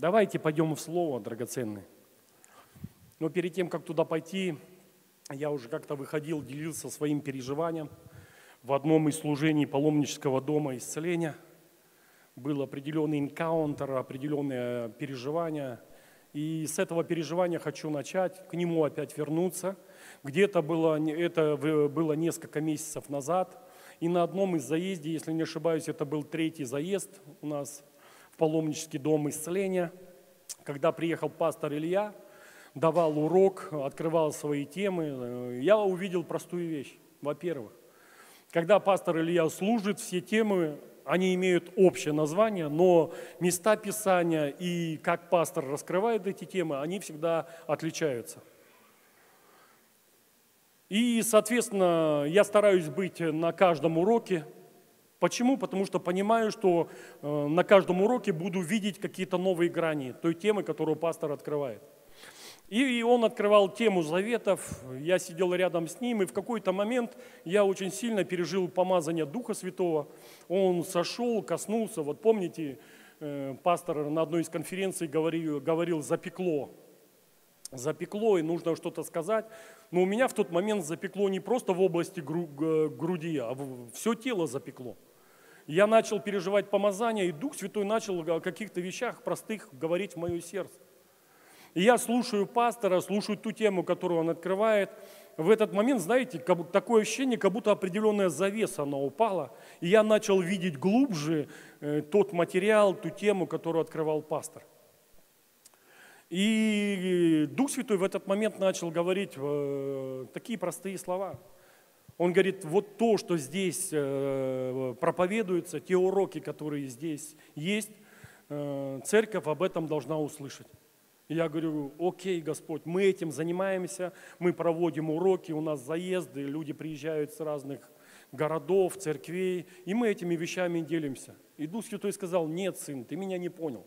Давайте пойдем в Слово, драгоценные. Но перед тем, как туда пойти, я уже как-то выходил, делился своим переживанием. В одном из служений паломнического дома исцеления был определенный энкаунтер, определенное переживание. И с этого переживания хочу начать, к нему опять вернуться. Где-то было, это было несколько месяцев назад. И на одном из заездов, если не ошибаюсь, это был третий заезд у нас в паломнический дом исцеления, когда приехал пастор Илья, давал урок, открывал свои темы, я увидел простую вещь. Во-первых, когда пастор Илья служит, все темы, они имеют общее название, но места Писания и как пастор раскрывает эти темы, они всегда отличаются. И, соответственно, я стараюсь быть на каждом уроке. Почему? Потому что понимаю, что э, на каждом уроке буду видеть какие-то новые грани той темы, которую пастор открывает. И он открывал тему заветов, я сидел рядом с ним, и в какой-то момент я очень сильно пережил помазание Духа Святого. Он сошел, коснулся, вот помните, э, пастор на одной из конференций говорил, говорил «запекло», запекло, и нужно что-то сказать. Но у меня в тот момент запекло не просто в области груди, а все тело запекло. Я начал переживать помазание, и Дух Святой начал о каких-то вещах простых говорить в мое сердце. И я слушаю пастора, слушаю ту тему, которую он открывает. В этот момент, знаете, такое ощущение, как будто определенная завеса, она упала. И я начал видеть глубже э, тот материал, ту тему, которую открывал пастор. И Дух Святой в этот момент начал говорить э, такие простые слова. Он говорит, вот то, что здесь э, проповедуется, те уроки, которые здесь есть, э, церковь об этом должна услышать. Я говорю, окей, Господь, мы этим занимаемся, мы проводим уроки, у нас заезды, люди приезжают с разных городов, церквей, и мы этими вещами делимся. И Дух Святой сказал, нет, сын, ты меня не понял.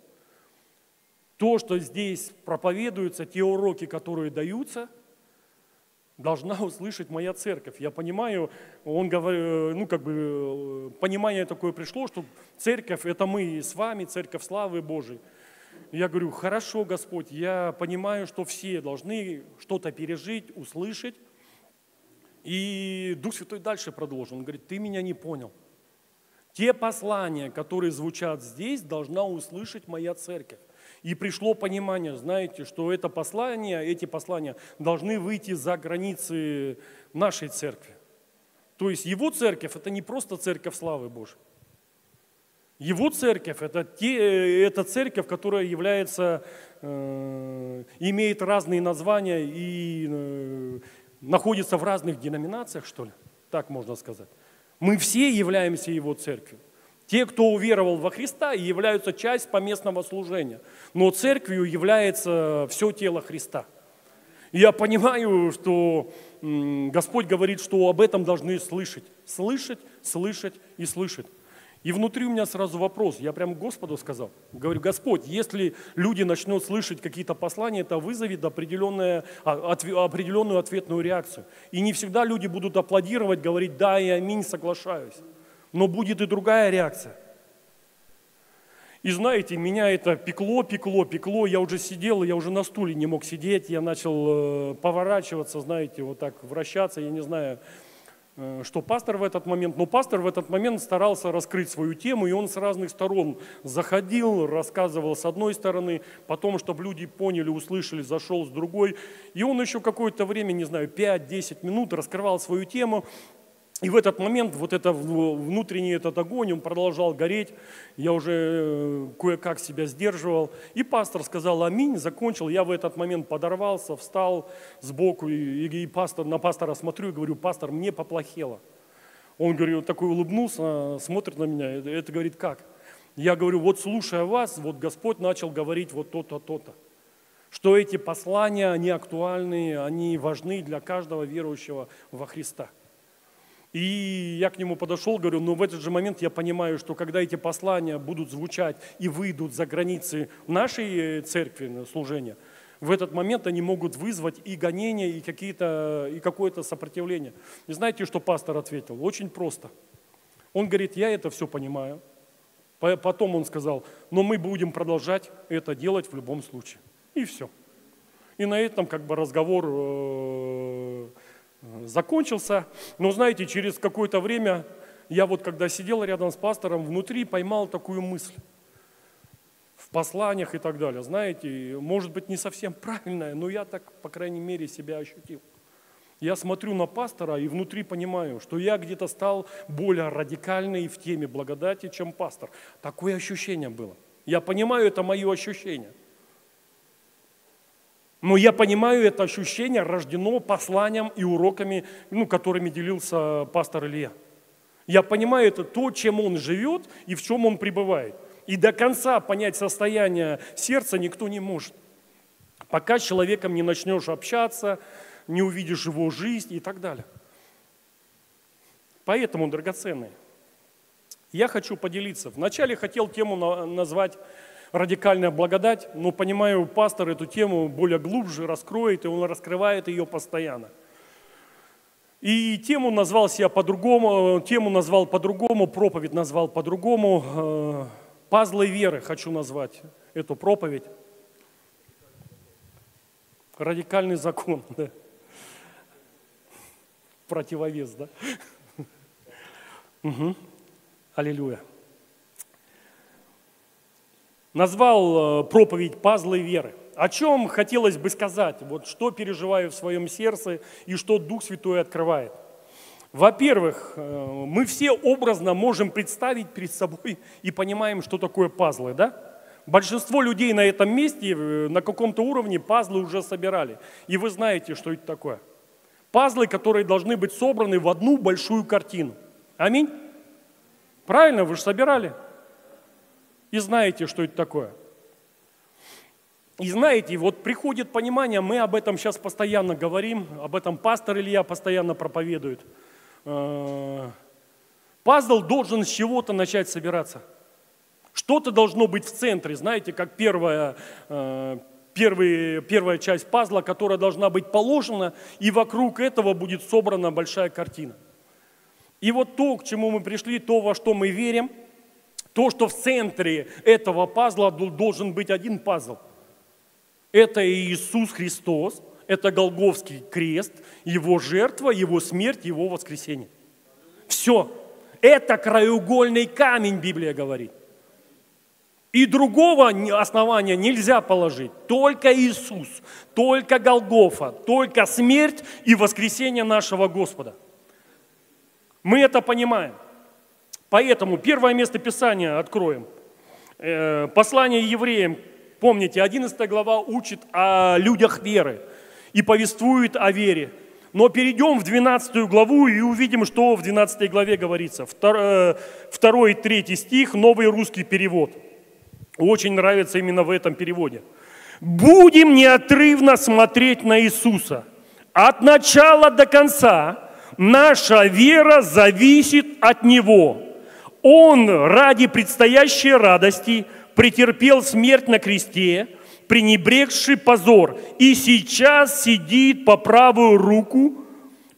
То, что здесь проповедуется, те уроки, которые даются, должна услышать моя церковь. Я понимаю, он говорит, ну как бы понимание такое пришло, что церковь это мы с вами, церковь славы Божией. Я говорю, хорошо, Господь, я понимаю, что все должны что-то пережить, услышать. И Дух Святой дальше продолжил. Он говорит, ты меня не понял. Те послания, которые звучат здесь, должна услышать моя церковь. И пришло понимание, знаете, что это послание, эти послания должны выйти за границы нашей церкви. То есть его церковь – это не просто церковь славы Божьей. Его церковь это, те, это церковь, которая является, э, имеет разные названия и э, находится в разных деноминациях, что ли, так можно сказать. Мы все являемся Его церковью. Те, кто уверовал во Христа, являются часть поместного служения. Но церковью является все тело Христа. И я понимаю, что Господь говорит, что об этом должны слышать. Слышать, слышать и слышать. И внутри у меня сразу вопрос, я прямо Господу сказал, говорю, Господь, если люди начнут слышать какие-то послания, это вызовет определенную, а, определенную ответную реакцию. И не всегда люди будут аплодировать, говорить, да, и аминь, соглашаюсь. Но будет и другая реакция. И знаете, меня это пекло, пекло, пекло. Я уже сидел, я уже на стуле не мог сидеть. Я начал э, поворачиваться, знаете, вот так вращаться. Я не знаю, Э, что пастор в этот момент, но пастор в этот момент старался раскрыть свою тему, и он с разных сторон заходил, рассказывал с одной стороны, потом, чтобы люди поняли, услышали, зашел с другой. И он еще какое-то время, не знаю, 5-10 минут раскрывал свою тему, и в этот момент вот это внутренний этот огонь, он продолжал гореть. Я уже э, кое-как себя сдерживал. И пастор сказал аминь, закончил. Я в этот момент подорвался, встал сбоку и, и пастор, на пастора смотрю и говорю, пастор, мне поплохело. Он говорит, такой улыбнулся, смотрит на меня. Это говорит, как? Я говорю, вот слушая вас, вот Господь начал говорить вот то-то, то-то. Что эти послания, они актуальны, они важны для каждого верующего во Христа. И я к нему подошел, говорю, но «Ну, в этот же момент я понимаю, что когда эти послания будут звучать и выйдут за границы нашей э, церкви служения, в этот момент они могут вызвать и гонения, и, какие-то, и какое-то сопротивление. И знаете, что пастор ответил? Очень просто. Он говорит, я это все понимаю. Потом он сказал, но мы будем продолжать это делать в любом случае. И все. И на этом как бы разговор э, закончился. Но знаете, через какое-то время я вот когда сидел рядом с пастором, внутри поймал такую мысль в посланиях и так далее. Знаете, может быть не совсем правильная, но я так, по крайней мере, себя ощутил. Я смотрю на пастора и внутри понимаю, что я где-то стал более радикальный в теме благодати, чем пастор. Такое ощущение было. Я понимаю, это мое ощущение. Но я понимаю, это ощущение рождено посланием и уроками, ну, которыми делился пастор Илья. Я понимаю, это то, чем он живет и в чем он пребывает. И до конца понять состояние сердца никто не может. Пока с человеком не начнешь общаться, не увидишь его жизнь и так далее. Поэтому, драгоценные, я хочу поделиться. Вначале хотел тему назвать «Радикальная благодать», но понимаю, пастор эту тему более глубже раскроет, и он раскрывает ее постоянно. И тему назвал себя по-другому, тему назвал по-другому, проповедь назвал по-другому. Э, Пазлы веры хочу назвать эту проповедь. Радикальный закон. Да противовес, да? Угу. Аллилуйя. Назвал э, проповедь «Пазлы веры». О чем хотелось бы сказать, вот что переживаю в своем сердце и что Дух Святой открывает. Во-первых, э, мы все образно можем представить перед собой и понимаем, что такое пазлы, да? Большинство людей на этом месте э, на каком-то уровне пазлы уже собирали. И вы знаете, что это такое – Пазлы, которые должны быть собраны в одну большую картину. Аминь? Правильно, вы же собирали. И знаете, что это такое. И знаете, вот приходит понимание, мы об этом сейчас постоянно говорим, об этом пастор Илья постоянно проповедует. Э, пазл должен с чего-то начать собираться. Что-то должно быть в центре, знаете, как первая, э, первый, первая часть пазла, которая должна быть положена, и вокруг этого будет собрана большая картина. И вот то, к чему мы пришли, то, во что мы верим, то, что в центре этого пазла должен быть один пазл. Это Иисус Христос, это Голговский крест, Его жертва, Его смерть, Его воскресение. Все. Это краеугольный камень, Библия говорит. И другого основания нельзя положить. Только Иисус, только Голгофа, только смерть и воскресение нашего Господа. Мы это понимаем. Поэтому первое место Писания откроем. Э, послание евреям, помните, 11 глава учит о людях веры и повествует о вере. Но перейдем в 12 главу и увидим, что в 12 главе говорится. Второй и третий стих, новый русский перевод – очень нравится именно в этом переводе. Будем неотрывно смотреть на Иисуса. От начала до конца наша вера зависит от Него. Он ради предстоящей радости претерпел смерть на кресте, пренебрегший позор, и сейчас сидит по правую руку,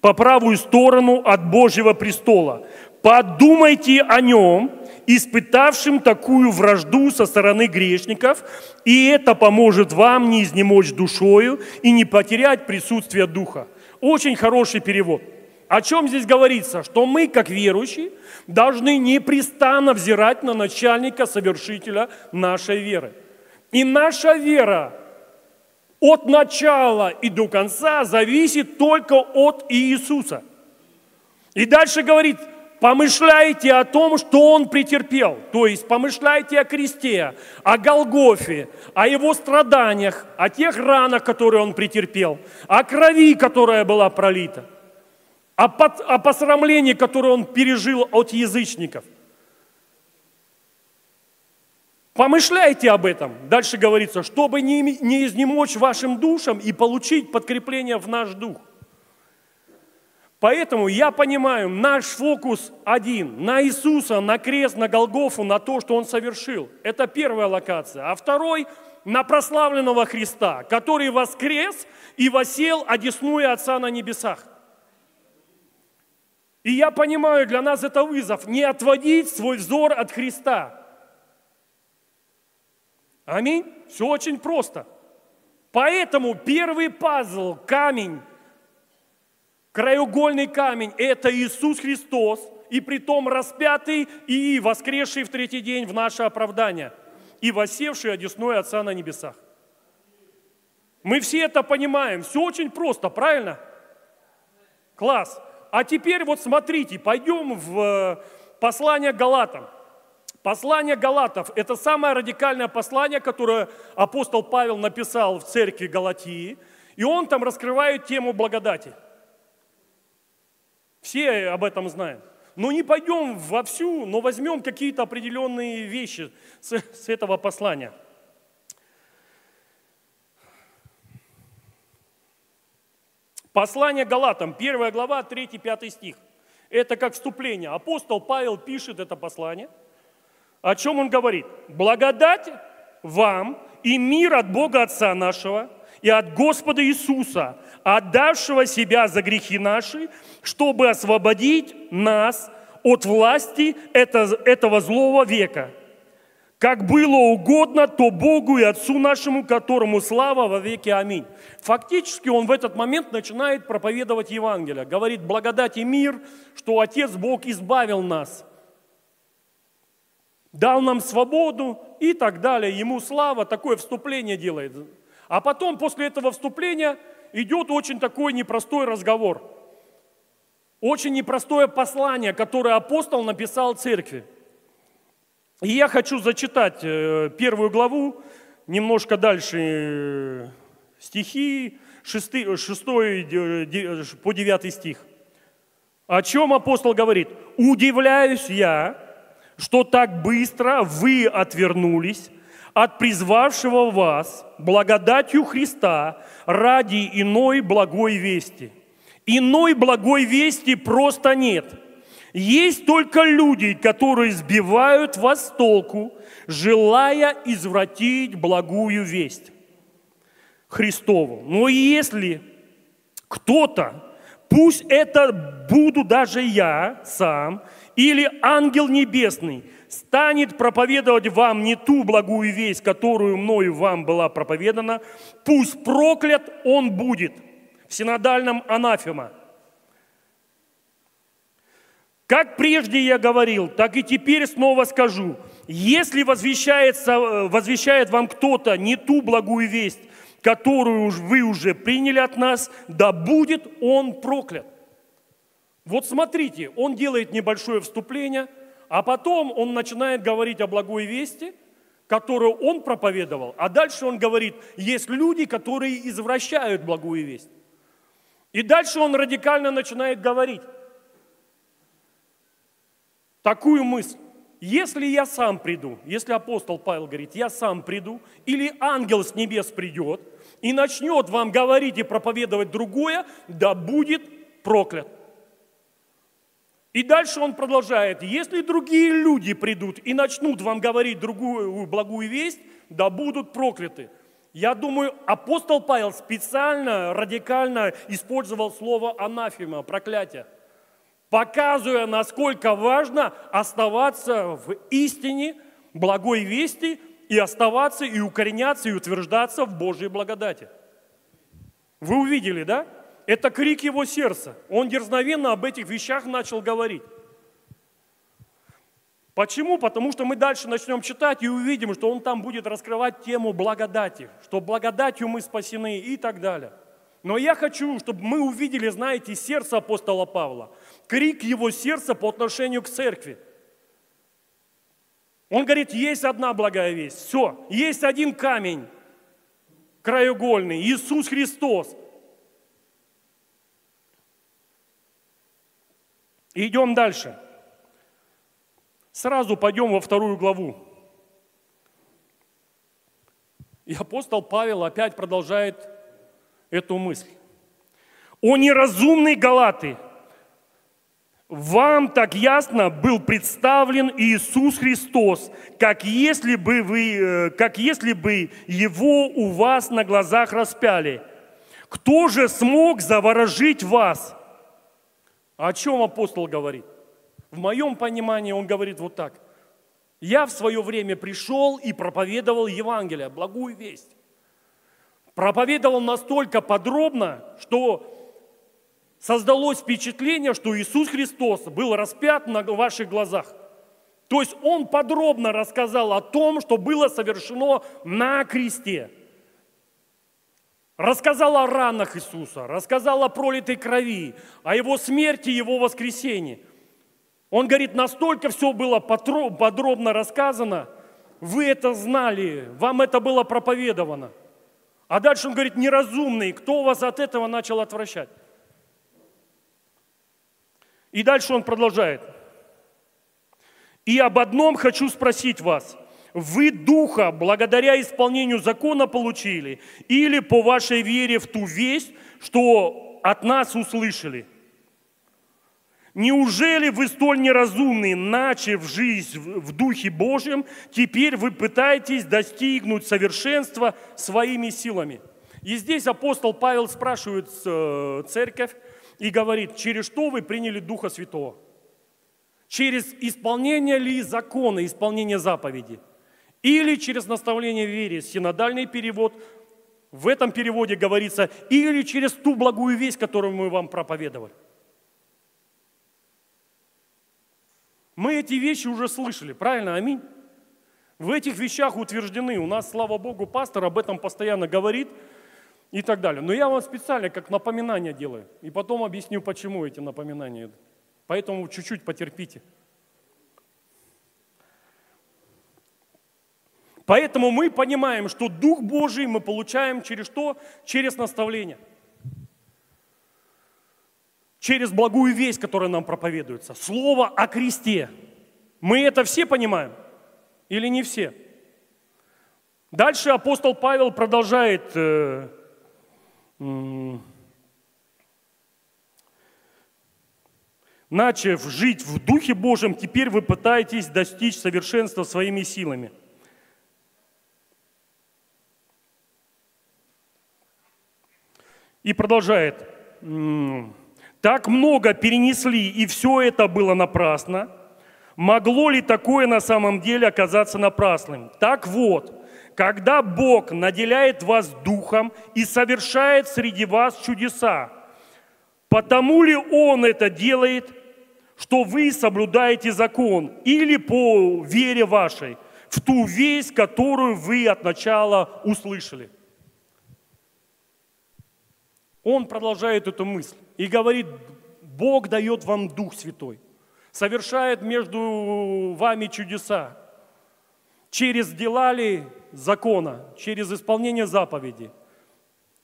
по правую сторону от Божьего престола. Подумайте о нем – испытавшим такую вражду со стороны грешников, и это поможет вам не изнемочь душою и не потерять присутствие Духа. Очень хороший перевод. О чем здесь говорится? Что мы, как верующие, должны непрестанно взирать на начальника, совершителя нашей веры. И наша вера от начала и до конца зависит только от Иисуса. И дальше говорит – помышляйте о том, что Он претерпел. То есть помышляйте о кресте, о Голгофе, о Его страданиях, о тех ранах, которые Он претерпел, о крови, которая была пролита, о, под, о посрамлении, которое Он пережил от язычников. Помышляйте об этом. Дальше говорится, чтобы не, не изнемочь вашим душам и получить подкрепление в наш дух – Поэтому я понимаю, наш фокус один, на Иисуса, на крест, на Голгофу, на то, что Он совершил. Это первая локация. А второй – на прославленного Христа, который воскрес и восел, одесную Отца на небесах. И я понимаю, для нас это вызов – не отводить свой взор от Христа. Аминь. Все очень просто. Поэтому первый пазл, камень, краеугольный камень – это Иисус Христос, и притом распятый и воскресший в третий день в наше оправдание, и воссевший одесной Отца на небесах. Мы все это понимаем, все очень просто, правильно? Класс. А теперь вот смотрите, пойдем в э, послание Галатам. Послание Галатов – это самое радикальное послание, которое апостол Павел написал в церкви Галатии, и он там раскрывает тему благодати. Все об этом знают. Но не пойдем во всю, но возьмем какие-то определенные вещи с, с этого послания. Послание Галатам, 1 глава, 3-5 стих. Это как вступление. Апостол Павел пишет это послание. О чем он говорит? Благодать вам и мир от Бога Отца нашего и от Господа Иисуса, отдавшего себя за грехи наши, чтобы освободить нас от власти этого злого века – как было угодно, то Богу и Отцу нашему, которому слава во веки. Аминь. Фактически он в этот момент начинает проповедовать Евангелие. Говорит, благодать и мир, что Отец Бог избавил нас. Дал нам свободу и так далее. Ему слава, такое вступление делает. А потом, после этого вступления, идет очень такой непростой разговор. Очень непростое послание, которое апостол написал церкви. И я хочу зачитать э, первую главу, немножко дальше э, стихи, 6, 6 по 9 стих. О чем апостол говорит? «Удивляюсь я, что так быстро вы отвернулись от призвавшего вас благодатью Христа ради иной благой вести. Иной благой вести просто нет – есть только люди, которые сбивают вас с толку, желая извратить благую весть Христову. Но если кто-то, пусть это буду даже я сам, или ангел небесный, станет проповедовать вам не ту благую весть, которую мною вам была проповедана, пусть проклят он будет в синодальном анафема. Как прежде я говорил, так и теперь снова скажу. Если возвещается, э, возвещает вам кто-то не ту благую весть, которую вы уже приняли от нас, да будет он проклят. Вот смотрите, он делает небольшое вступление, а потом он начинает говорить о благой вести, которую он проповедовал, а дальше он говорит, есть люди, которые извращают благую весть. И дальше он радикально начинает говорить, такую мысль. Если я сам приду, если апостол Павел говорит, я сам приду, или ангел с небес придет и начнет вам говорить и проповедовать другое, да будет проклят. И дальше он продолжает, если другие люди придут и начнут вам говорить другую благую весть, да будут прокляты. Я думаю, апостол Павел специально, радикально использовал слово анафема, проклятие показывая, насколько важно оставаться в истине, благой вести и оставаться, и укореняться, и утверждаться в Божьей благодати. Вы увидели, да? Это крик его сердца. Он дерзновенно об этих вещах начал говорить. Почему? Потому что мы дальше начнем читать и увидим, что он там будет раскрывать тему благодати, что благодатью мы спасены и так далее. Но я хочу, чтобы мы увидели, знаете, сердце апостола Павла, крик его сердца по отношению к церкви. Он говорит, есть одна благая весть, все, есть один камень краеугольный, Иисус Христос. идем дальше. Сразу пойдем во вторую главу. И апостол Павел опять продолжает эту мысль. О неразумные галаты! Вам так ясно был представлен Иисус Христос, как если бы, вы, э, как если бы Его у вас на глазах распяли. Кто же смог заворожить вас? О чем апостол говорит? В моем понимании он говорит вот так. Я в свое время пришел и проповедовал Евангелие, благую весть. Проповедовал настолько подробно, что создалось впечатление, что Иисус Христос был распят на ваших глазах. То есть Он подробно рассказал о том, что было совершено на кресте. Рассказал о ранах Иисуса, рассказал о пролитой крови, о Его смерти Его воскресении – он говорит, настолько все было подробно рассказано, вы это знали, вам это было проповедовано. А дальше он говорит, неразумный, кто вас от этого начал отвращать? И дальше он продолжает. И об одном хочу спросить вас. Вы духа благодаря исполнению закона получили или по вашей вере в ту весть, что от нас услышали – Неужели вы столь неразумные, начав жизнь в Духе Божьем, теперь вы пытаетесь достигнуть совершенства своими силами? И здесь апостол Павел спрашивает э, церковь и говорит, через что вы приняли Духа Святого? Через исполнение ли закона, исполнение заповеди? Или через наставление в вере, синодальный перевод, в этом переводе говорится, или через ту благую весть, которую мы вам проповедовали. Мы эти вещи уже слышали, правильно? Аминь. В этих вещах утверждены. У нас, слава Богу, пастор об этом постоянно говорит и так далее. Но я вам специально как напоминание делаю. И потом объясню, почему эти напоминания. Поэтому чуть-чуть потерпите. Поэтому мы понимаем, что Дух Божий мы получаем через что? Через наставление – через благую весть, которая нам проповедуется. Слово о кресте. Мы это все понимаем? Или не все? Дальше апостол Павел продолжает э, начав жить в Духе Божьем, теперь вы пытаетесь достичь совершенства своими силами. И продолжает. Так много перенесли, и все это было напрасно. Могло ли такое на самом деле оказаться напрасным? Так вот, когда Бог наделяет вас духом и совершает среди вас чудеса, потому ли Он это делает, что вы соблюдаете закон или по вере вашей, в ту весть, которую вы от начала услышали? Он продолжает эту мысль и говорит, Бог дает вам Дух Святой, совершает между вами чудеса. Через дела ли закона, через исполнение заповеди.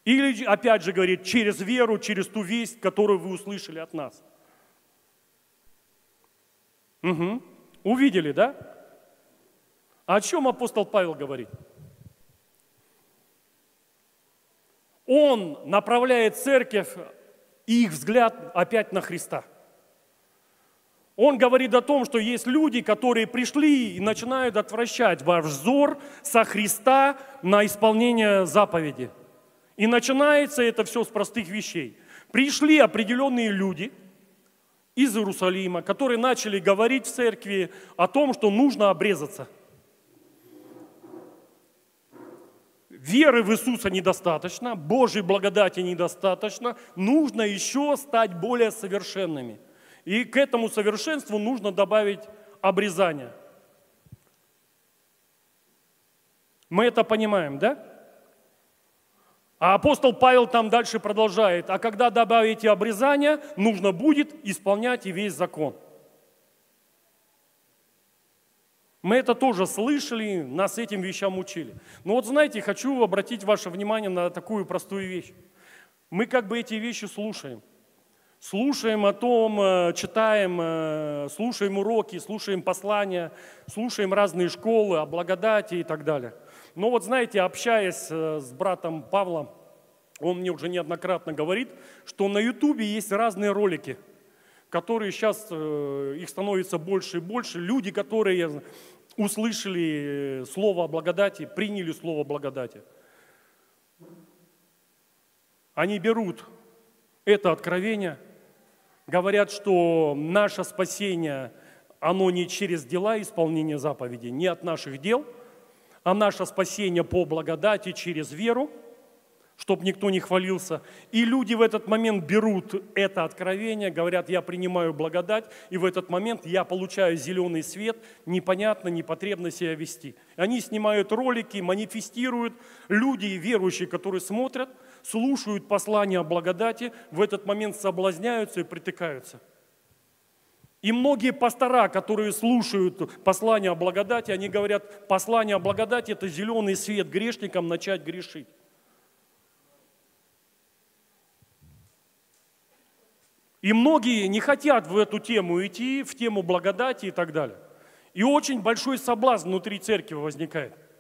Или, опять же, говорит, через веру, через ту весть, которую вы услышали от нас. Угу. Увидели, да? О чем апостол Павел говорит? Он направляет церковь и их взгляд опять на Христа. Он говорит о том, что есть люди, которые пришли и начинают отвращать ваш взор со Христа на исполнение заповеди. И начинается это все с простых вещей. Пришли определенные люди из Иерусалима, которые начали говорить в церкви о том, что нужно обрезаться – веры в Иисуса недостаточно, Божьей благодати недостаточно, нужно еще стать более совершенными. И к этому совершенству нужно добавить обрезание. Мы это понимаем, да? А апостол Павел там дальше продолжает, а когда добавите обрезание, нужно будет исполнять и весь закон – Мы это тоже слышали, нас этим вещам учили. Но вот знаете, хочу обратить ваше внимание на такую простую вещь. Мы как бы эти вещи слушаем. Слушаем о том, э, читаем, э, слушаем уроки, слушаем послания, слушаем разные школы о благодати и так далее. Но вот знаете, общаясь э, с братом Павлом, он мне уже неоднократно говорит, что на Ютубе есть разные ролики – которые сейчас, их становится больше и больше, люди, которые услышали слово о благодати, приняли слово благодати. Они берут это откровение, говорят, что наше спасение оно не через дела исполнения заповедей, не от наших дел, а наше спасение по благодати через веру, чтобы никто не хвалился. И люди в этот момент берут это откровение, говорят, я принимаю благодать, и в этот момент я получаю зеленый свет, непонятно, непотребно себя вести. Они снимают ролики, манифестируют. Люди верующие, которые смотрят, слушают послание о благодати, в этот момент соблазняются и притыкаются – и многие пастора, которые слушают послание о благодати, они говорят, послание о благодати – это зеленый свет грешникам начать грешить. И многие не хотят в эту тему идти, в тему благодати и так далее. И очень большой соблазн внутри церкви возникает –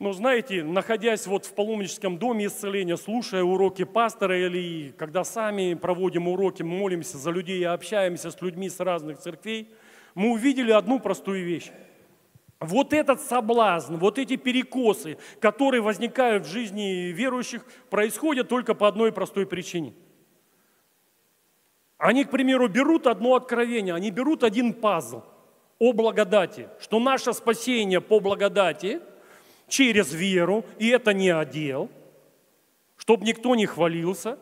но знаете, находясь вот в паломническом доме исцеления, слушая уроки пастора или когда сами проводим уроки, молимся за людей и общаемся с людьми с разных церквей, мы увидели одну простую вещь. Вот этот соблазн, вот эти перекосы, которые возникают в жизни верующих, происходят только по одной простой причине. Они, к примеру, берут одно откровение, они берут один пазл о благодати, что наше спасение по благодати – через веру, и это не отдел, чтобы никто не хвалился.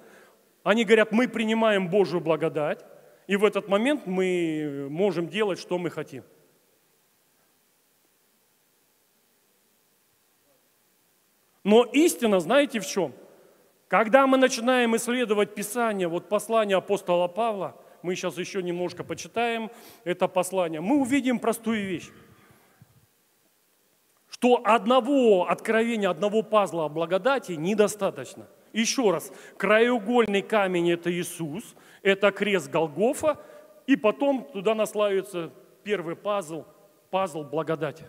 Они говорят, мы принимаем Божью благодать, и в этот момент мы можем делать, что мы хотим. Но истина, знаете в чем? Когда мы начинаем исследовать Писание, вот послание апостола Павла, мы сейчас еще немножко почитаем это послание, мы увидим простую вещь что одного откровения, одного пазла о благодати недостаточно. Еще раз, краеугольный камень – это Иисус, это крест Голгофа, и потом туда наслаивается первый пазл, пазл благодати.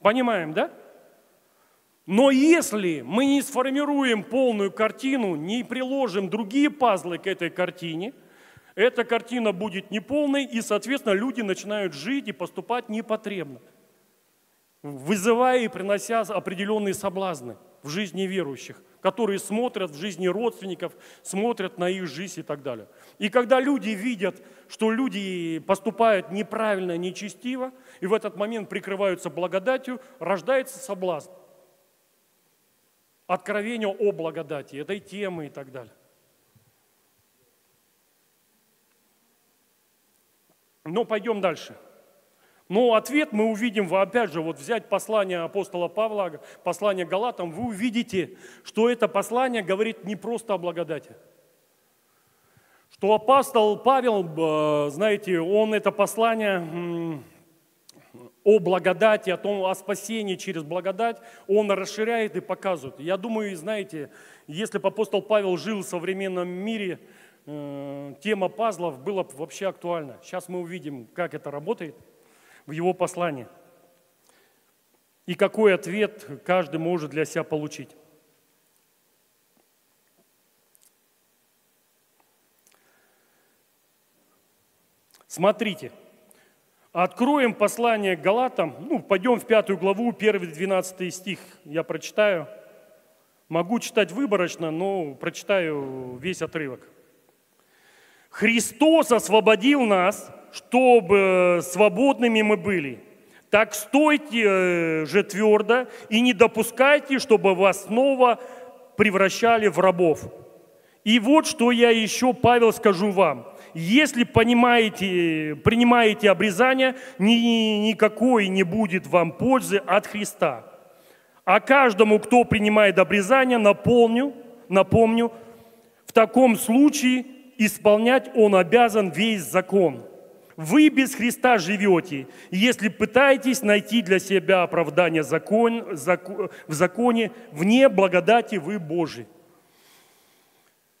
Понимаем, да? Но если мы не сформируем полную картину, не приложим другие пазлы к этой картине – эта картина будет неполной, и, соответственно, люди начинают жить и поступать непотребно, вызывая и принося определенные соблазны в жизни верующих, которые смотрят в жизни родственников, смотрят на их жизнь и так далее. И когда люди видят, что люди поступают неправильно, нечестиво, и в этот момент прикрываются благодатью, рождается соблазн. Откровение о благодати, этой темы и так далее. Но пойдем дальше. Но ответ мы увидим, опять же, вот взять послание апостола Павла, послание Галатам, вы увидите, что это послание говорит не просто о благодати. Что апостол Павел, э, знаете, он это послание о благодати, о том, о спасении через благодать, он расширяет и показывает. Я думаю, знаете, если бы апостол Павел жил в современном мире, Э, тема пазлов была вообще актуальна. Сейчас мы увидим, как это работает в его послании. И какой ответ каждый может для себя получить. Смотрите, откроем послание к Галатам, ну, пойдем в пятую главу, первый 12 стих я прочитаю. Могу читать выборочно, но прочитаю весь отрывок. Христос освободил нас, чтобы свободными мы были. Так стойте э, же твердо и не допускайте, чтобы вас снова превращали в рабов. И вот что я еще, Павел, скажу вам. Если понимаете, принимаете обрезание, ни, никакой не будет вам пользы от Христа. А каждому, кто принимает обрезание, напомню, напомню, в таком случае исполнять он обязан весь закон. Вы без Христа живете, если пытаетесь найти для себя оправдание закон, закон, в законе, вне благодати вы Божий.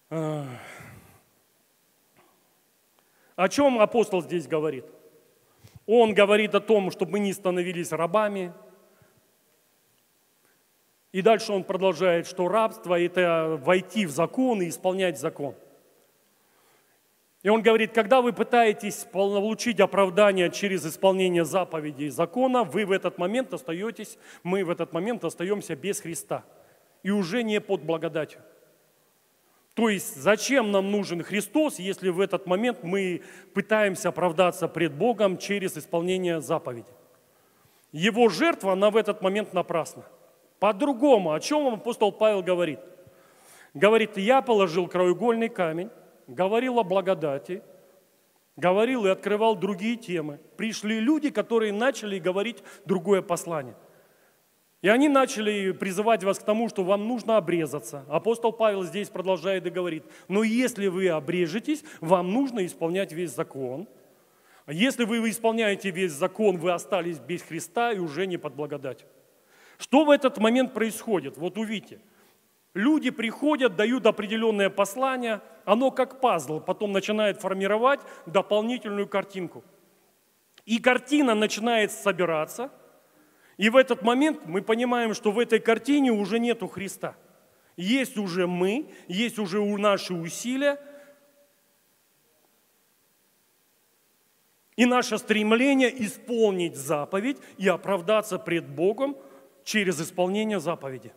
О чем апостол здесь говорит? Он говорит о том, чтобы мы не становились рабами. И дальше он продолжает, что рабство – это войти в закон и исполнять закон – и он говорит, когда вы пытаетесь получить оправдание через исполнение заповедей закона, вы в этот момент остаетесь, мы в этот момент остаемся без Христа. И уже не под благодатью. То есть зачем нам нужен Христос, если в этот момент мы пытаемся оправдаться пред Богом через исполнение заповеди? Его жертва, она в этот момент напрасна. По-другому, о чем апостол Павел говорит? Говорит, я положил краеугольный камень, говорил о благодати, говорил и открывал другие темы. Пришли люди, которые начали говорить другое послание – и они начали призывать вас к тому, что вам нужно обрезаться. Апостол Павел здесь продолжает и говорит, но если вы обрежетесь, вам нужно исполнять весь закон. Если вы исполняете весь закон, вы остались без Христа и уже не под благодать. Что в этот момент происходит? Вот увидите. Люди приходят, дают определенное послание, оно как пазл, потом начинает формировать дополнительную картинку. И картина начинает собираться – и в этот момент мы понимаем, что в этой картине уже нету Христа. Есть уже мы, есть уже наши усилия, и наше стремление исполнить заповедь и оправдаться пред Богом через исполнение заповеди.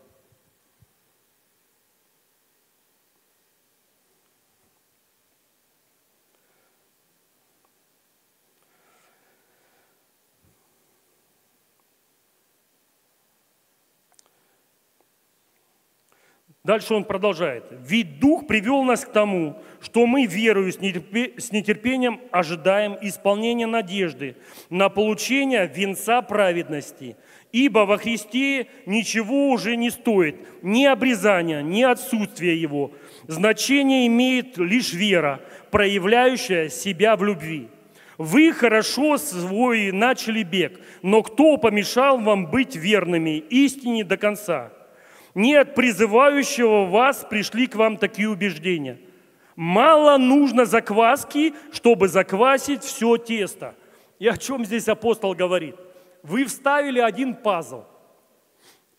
Дальше он продолжает. «Ведь Дух привел нас к тому, что мы, верою, с нетерпением ожидаем исполнения надежды на получение венца праведности. Ибо во Христе ничего уже не стоит, ни обрезания, ни отсутствия его. Значение имеет лишь вера, проявляющая себя в любви. Вы хорошо свой начали бег, но кто помешал вам быть верными истине до конца?» Не от призывающего вас пришли к вам такие убеждения. Мало нужно закваски, чтобы заквасить все тесто. И о чем здесь апостол говорит? Вы вставили один пазл.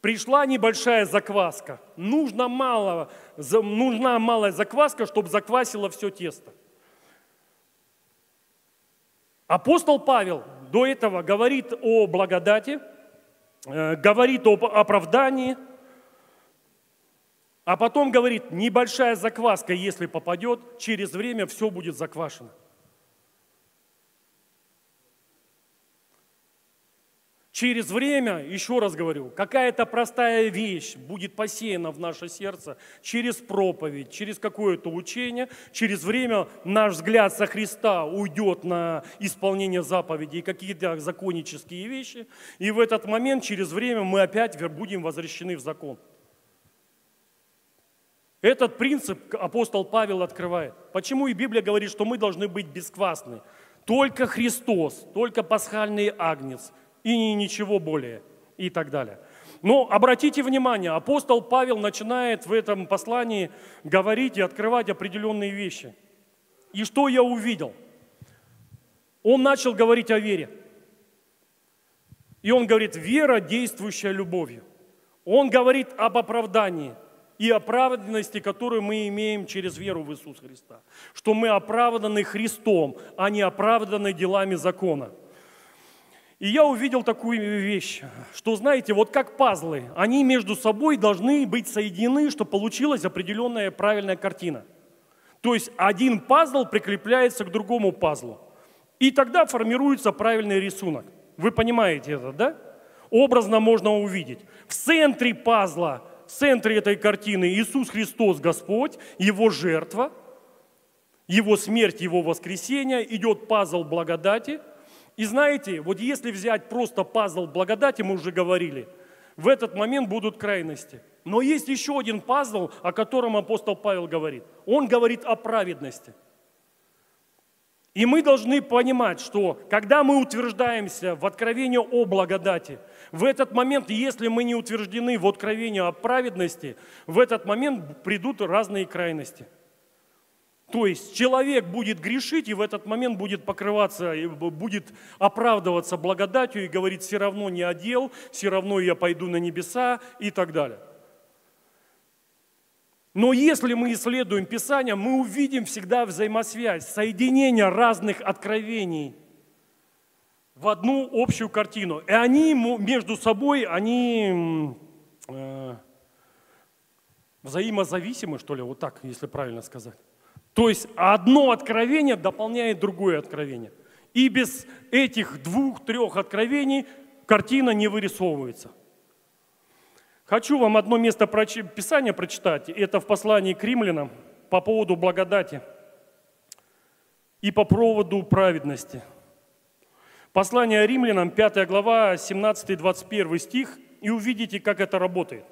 Пришла небольшая закваска. Нужно мало, нужна малая закваска, чтобы заквасило все тесто. Апостол Павел до этого говорит о благодати, э, говорит об оправдании – а потом говорит, небольшая закваска, если попадет, через время все будет заквашено. Через время, еще раз говорю, какая-то простая вещь будет посеяна в наше сердце через проповедь, через какое-то учение, через время наш взгляд со Христа уйдет на исполнение заповедей и какие-то законнические вещи, и в этот момент, через время мы опять будем возвращены в закон. Этот принцип апостол Павел открывает. Почему и Библия говорит, что мы должны быть бесквасны? Только Христос, только пасхальный агнец и ничего более и так далее. Но обратите внимание, апостол Павел начинает в этом послании говорить и открывать определенные вещи. И что я увидел? Он начал говорить о вере. И он говорит, вера, действующая любовью. Он говорит об оправдании – и оправданности, которую мы имеем через веру в Иисуса Христа. Что мы оправданы Христом, а не оправданы делами закона. И я увидел такую вещь, что, знаете, вот как пазлы, они между собой должны быть соединены, чтобы получилась определенная правильная картина. То есть один пазл прикрепляется к другому пазлу. И тогда формируется правильный рисунок. Вы понимаете это, да? Образно можно увидеть. В центре пазла в центре этой картины Иисус Христос Господь, Его жертва, Его смерть, Его воскресение, идет пазл благодати. И знаете, вот если взять просто пазл благодати, мы уже говорили, в этот момент будут крайности. Но есть еще один пазл, о котором апостол Павел говорит. Он говорит о праведности – и мы должны понимать, что когда мы утверждаемся в откровении о благодати, в этот момент, если мы не утверждены в откровении о праведности, в этот момент придут разные крайности. То есть человек будет грешить и в этот момент будет покрываться, будет оправдываться благодатью и говорит, все равно не одел, все равно я пойду на небеса и так далее. Но если мы исследуем Писание, мы увидим всегда взаимосвязь, соединение разных откровений в одну общую картину. И они между собой, они э, взаимозависимы, что ли, вот так, если правильно сказать. То есть одно откровение дополняет другое откровение. И без этих двух-трех откровений картина не вырисовывается. Хочу вам одно место Писания прочитать. Это в послании к римлянам по поводу благодати и по поводу праведности. Послание римлянам, 5 глава, 17-21 стих, и увидите, как это работает.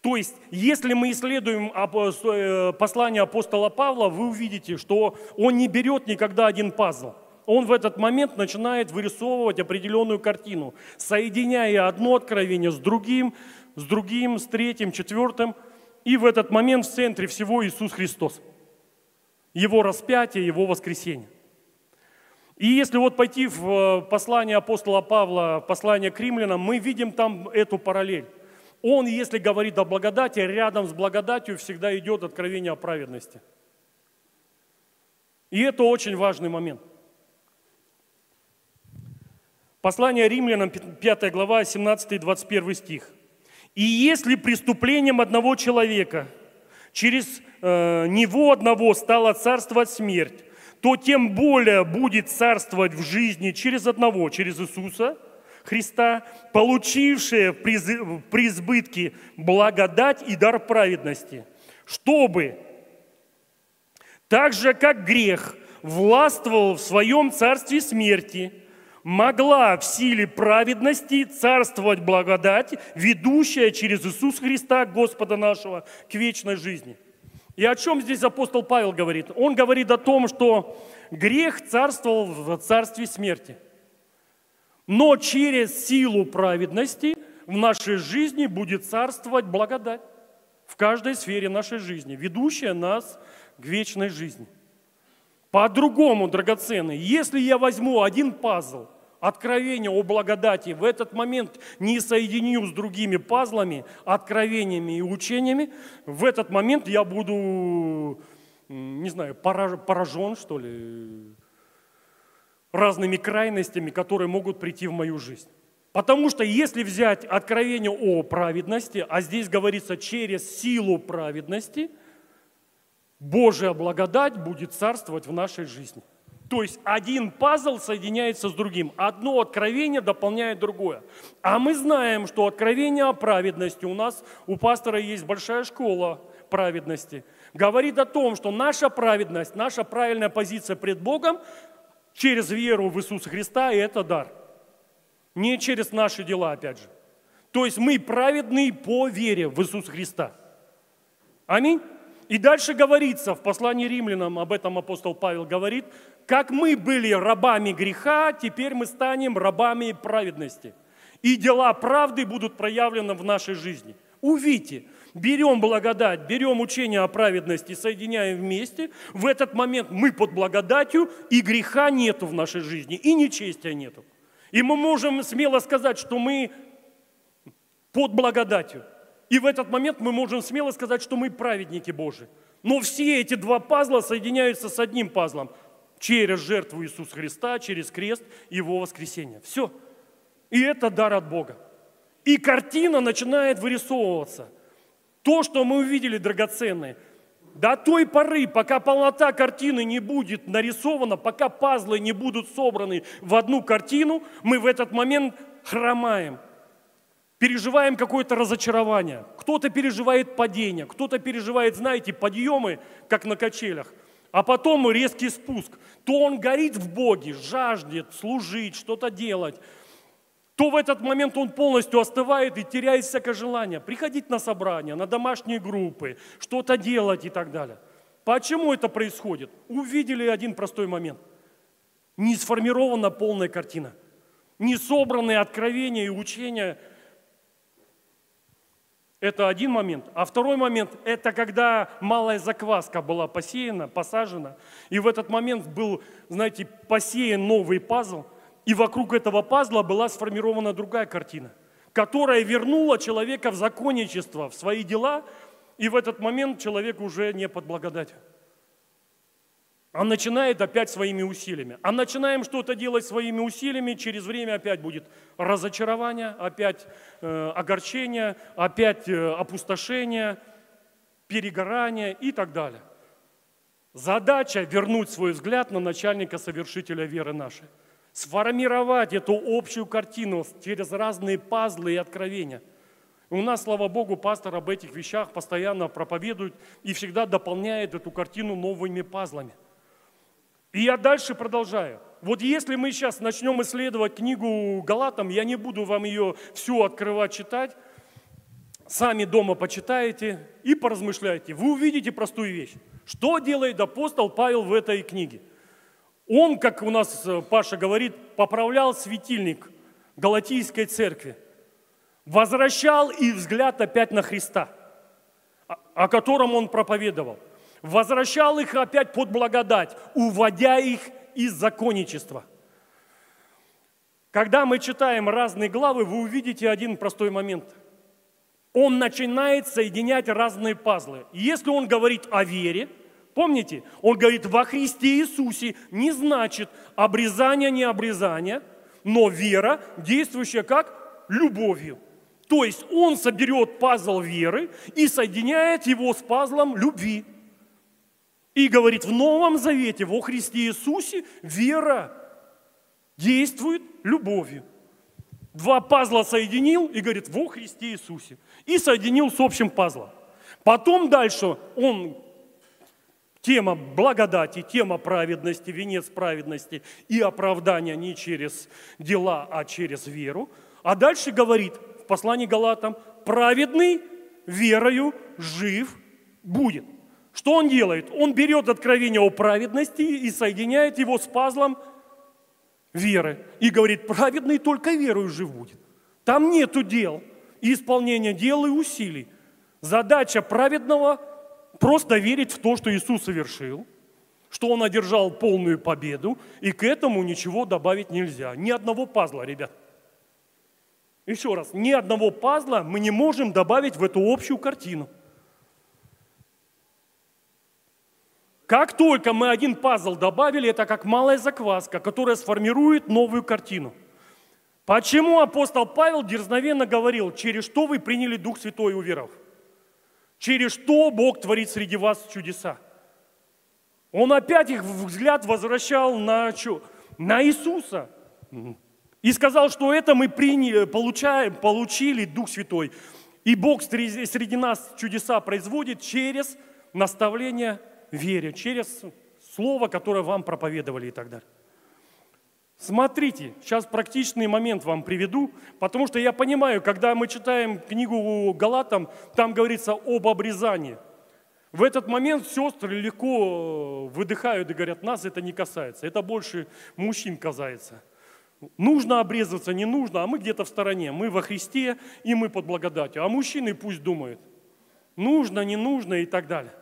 То есть, если мы исследуем э, послание апостола Павла, вы увидите, что он не берет никогда один пазл. Он в этот момент начинает вырисовывать определенную картину, соединяя одно откровение с другим, с другим, с третьим, четвертым. И в этот момент в центре всего Иисус Христос. Его распятие, Его воскресение. И если вот пойти в э, послание апостола Павла, послание к римлянам, мы видим там эту параллель. Он, если говорит о благодати, рядом с благодатью всегда идет откровение о праведности. И это очень важный момент. Послание римлянам, 5 глава, 17 и 21 стих. «И если преступлением одного человека через э, него одного стало царствовать смерть, то тем более будет царствовать в жизни через одного, через Иисуса – Христа, получившие в преизбытке благодать и дар праведности, чтобы так же, как грех властвовал в своем царстве смерти, могла в силе праведности царствовать благодать, ведущая через Иисуса Христа, Господа нашего, к вечной жизни. И о чем здесь апостол Павел говорит? Он говорит о том, что грех царствовал в царстве смерти – но через силу праведности в нашей жизни будет царствовать благодать в каждой сфере нашей жизни, ведущая нас к вечной жизни. По-другому, драгоценный, если я возьму один пазл, откровение о благодати, в этот момент не соединю с другими пазлами, откровениями и учениями, в этот момент я буду, не знаю, поражен, что ли, разными крайностями, которые могут прийти в мою жизнь. Потому что если взять откровение о праведности, а здесь говорится через силу праведности, Божья благодать будет царствовать в нашей жизни. То есть один пазл соединяется с другим. Одно откровение дополняет другое. А мы знаем, что откровение о праведности у нас, у пастора есть большая школа праведности. Говорит о том, что наша праведность, наша правильная позиция пред Богом через веру в Иисуса Христа, это дар. Не через наши дела, опять же. То есть мы праведны по вере в Иисуса Христа. Аминь. И дальше говорится, в послании римлянам, об этом апостол Павел говорит, как мы были рабами греха, теперь мы станем рабами праведности. И дела правды будут проявлены в нашей жизни. Увидите, берем благодать, берем учение о праведности, соединяем вместе, в этот момент мы под благодатью, и греха нету в нашей жизни, и нечестия нету. И мы можем смело сказать, что мы под благодатью. И в этот момент мы можем смело сказать, что мы праведники Божии. Но все эти два пазла соединяются с одним пазлом через жертву Иисуса Христа, через крест Его воскресение. Все. И это дар от Бога. И картина начинает вырисовываться – то, что мы увидели драгоценное, до той поры, пока полнота картины не будет нарисована, пока пазлы не будут собраны в одну картину, мы в этот момент хромаем, переживаем какое-то разочарование. Кто-то переживает падение, кто-то переживает, знаете, подъемы, как на качелях, а потом резкий спуск. То он горит в Боге, жаждет служить, что-то делать – то в этот момент он полностью остывает и теряет всякое желание приходить на собрания, на домашние группы, что-то делать и так далее. Почему это происходит? Увидели один простой момент. Не сформирована полная картина. Не собранные откровения и учения. Это один момент. А второй момент – это когда малая закваска была посеяна, посажена. И в этот момент был, знаете, посеян новый пазл – и вокруг этого пазла была сформирована другая картина, которая вернула человека в законничество, в свои дела, и в этот момент человек уже не под благодатью. Он начинает опять своими усилиями. А начинаем что-то делать своими усилиями, через время опять будет разочарование, опять э, огорчение, опять э, опустошение. перегорание и так далее. Задача вернуть свой взгляд на начальника совершителя веры нашей. Сформировать эту общую картину через разные пазлы и откровения. У нас, слава Богу, пастор об этих вещах постоянно проповедует и всегда дополняет эту картину новыми пазлами. И я дальше продолжаю. Вот если мы сейчас начнем исследовать книгу Галатам, я не буду вам ее всю открывать, читать, сами дома почитаете и поразмышляйте. Вы увидите простую вещь. Что делает апостол Павел в этой книге? Он, как у нас э, Паша говорит, поправлял светильник Галатийской церкви, возвращал их взгляд опять на Христа, о котором он проповедовал, возвращал их опять под благодать, уводя их из законничества. Когда мы читаем разные главы, вы увидите один простой момент – он начинает соединять разные пазлы. Если он говорит о вере, помните, он говорит во Христе Иисусе, не значит обрезание, не обрезание, но вера, действующая как любовью. То есть он соберет пазл веры и соединяет его с пазлом любви. И говорит, в Новом Завете, во Христе Иисусе, вера действует любовью. Два пазла соединил и говорит, во Христе Иисусе и соединил с общим пазлом. Потом дальше он тема благодати, тема праведности, венец праведности и оправдания не через дела, а через веру. А дальше говорит в послании Галатам, праведный верою жив будет. Что он делает? Он берет откровение о праведности и соединяет его с пазлом веры. И говорит, праведный только верою жив будет. Там нету дел – и исполнения дел и усилий. Задача праведного – просто верить в то, что Иисус совершил, что Он одержал полную победу, и к этому ничего добавить нельзя. Ни одного пазла, ребят. Еще раз, ни одного пазла мы не можем добавить в эту общую картину. Как только мы один пазл добавили, это как малая закваска, которая сформирует новую картину. Почему апостол Павел дерзновенно говорил, через что вы приняли Дух Святой у веров? Через что Бог творит среди вас чудеса? Он опять их взгляд возвращал на, что? на Иисуса. И сказал, что это мы приняли, получаем, получили Дух Святой. И Бог среди нас чудеса производит через наставление вере, через слово, которое вам проповедовали и так далее. Смотрите, сейчас практичный момент вам приведу, потому что я понимаю, когда мы читаем книгу Галатам, там говорится об обрезании. В этот момент сестры легко выдыхают и говорят, нас это не касается, это больше мужчин касается. Нужно обрезаться, не нужно, а мы где-то в стороне. Мы во Христе, и мы под благодатью. А мужчины пусть думают, нужно, не нужно и так далее.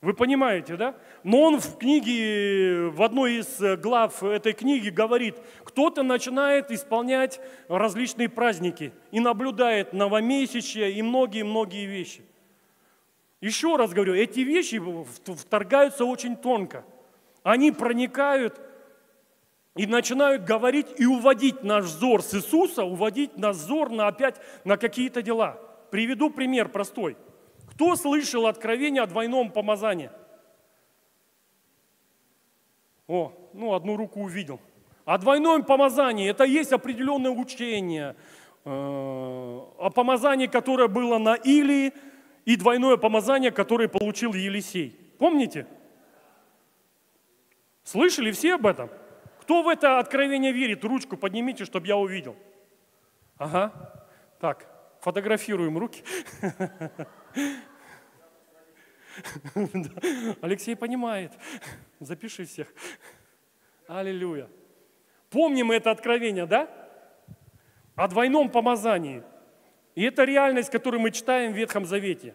Вы понимаете, да? Но он в книге, в одной из э, глав этой книги говорит, кто-то начинает исполнять различные праздники и наблюдает новомесячие и многие-многие вещи. Еще раз говорю, эти вещи вторгаются очень тонко. Они проникают и начинают говорить и уводить наш взор с Иисуса, уводить наш взор на опять на какие-то дела. Приведу пример простой – кто слышал откровение о двойном помазании? О, ну одну руку увидел. О двойном помазании – это есть определенное учение э, о помазании, которое было на Илии, и двойное помазание, которое получил Елисей. Помните? Слышали все об этом? Кто в это откровение верит? Ручку поднимите, чтобы я увидел. Ага. Так, фотографируем руки. Алексей понимает. Запиши всех. Аллилуйя. Помним это откровение, да? О двойном помазании. И это реальность, которую мы читаем в Ветхом Завете.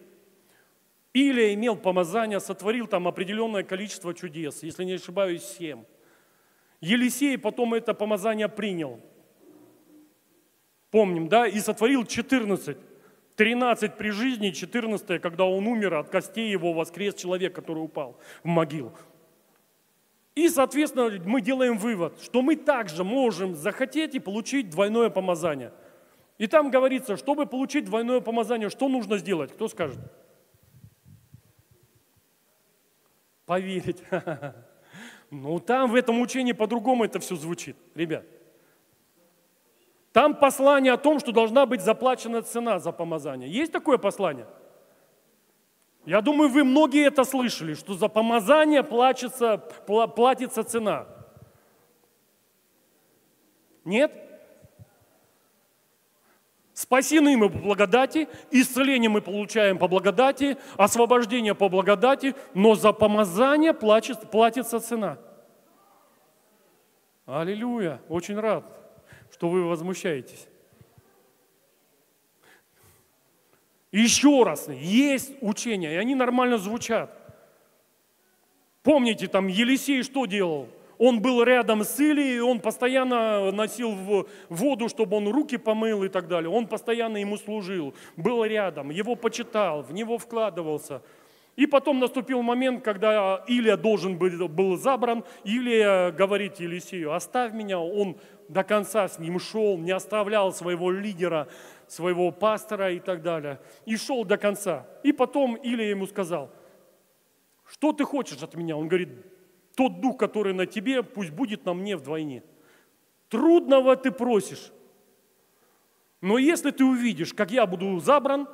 Илия имел помазание, сотворил там определенное количество чудес, если не ошибаюсь, семь. Елисей потом это помазание принял. Помним, да? И сотворил 14. 13 при жизни, 14, когда он умер, от костей его воскрес человек, который упал в могилу. И, соответственно, мы делаем вывод, что мы также можем захотеть и получить двойное помазание. И там говорится, чтобы получить двойное помазание, что нужно сделать? Кто скажет? Поверить. Ну, там в этом учении по-другому это все звучит, ребят. Там послание о том, что должна быть заплачена цена за помазание. Есть такое послание? Я думаю, вы многие это слышали, что за помазание платится, платится цена. Нет? Спасены мы по благодати, исцеление мы получаем по благодати, освобождение по благодати, но за помазание платится, платится цена. Аллилуйя! Очень рад, что вы возмущаетесь. Еще раз, есть учения, и они нормально звучат. Помните, там Елисей что делал? Он был рядом с Илией, он постоянно носил воду, чтобы он руки помыл и так далее. Он постоянно ему служил, был рядом, его почитал, в него вкладывался. И потом наступил момент, когда Илия должен был, был забран. Илия говорит Елисею, оставь меня. Он до конца с ним шел, не оставлял своего лидера своего пастора и так далее. И шел до конца. И потом Илия ему сказал, что ты хочешь от меня? Он говорит, тот дух, который на тебе, пусть будет на мне вдвойне. Трудного ты просишь. Но если ты увидишь, как я буду забран,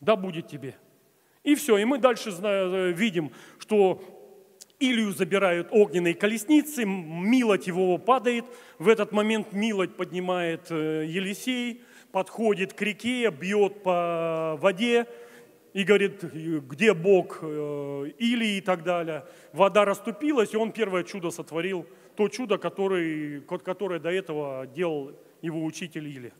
да будет тебе. И все, и мы дальше знаем, видим, что Илью забирают огненные колесницы, Милоть его падает. В этот момент Милоть поднимает э, Елисей, подходит к реке, бьет по воде и говорит, где Бог э, Илии и так далее. Вода расступилась, и он первое чудо сотворил, то чудо, которое, которое до этого делал его учитель Илия.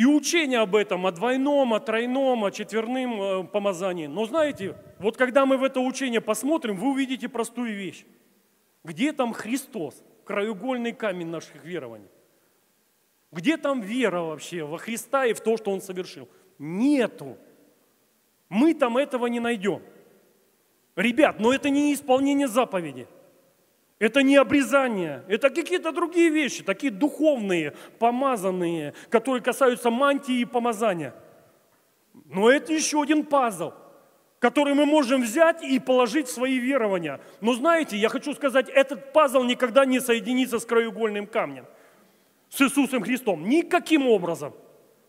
И учение об этом, о двойном, о тройном, о четверном э, помазании. Но знаете, вот когда мы в это учение посмотрим, вы увидите простую вещь. Где там Христос, краеугольный камень наших верований? Где там вера вообще во Христа и в то, что Он совершил? Нету. Мы там этого не найдем. Ребят, но это не исполнение заповеди – это не обрезание, это какие-то другие вещи, такие духовные, помазанные, которые касаются мантии и помазания. Но это еще один пазл, который мы можем взять и положить в свои верования. Но знаете, я хочу сказать, этот пазл никогда не соединится с краеугольным камнем, с Иисусом Христом. Никаким образом.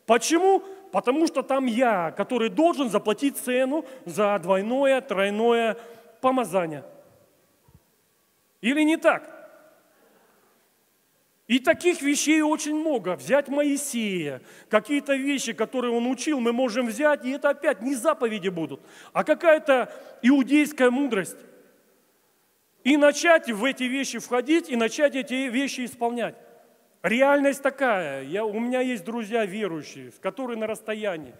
Почему? Потому что там я, который должен заплатить цену за двойное, тройное помазание – или не так? И таких вещей очень много. Взять Моисея, какие-то вещи, которые он учил, мы можем взять, и это опять не заповеди будут, а какая-то иудейская мудрость. И начать в эти вещи входить, и начать эти вещи исполнять. Реальность такая. Я, у меня есть друзья верующие, которые на расстоянии.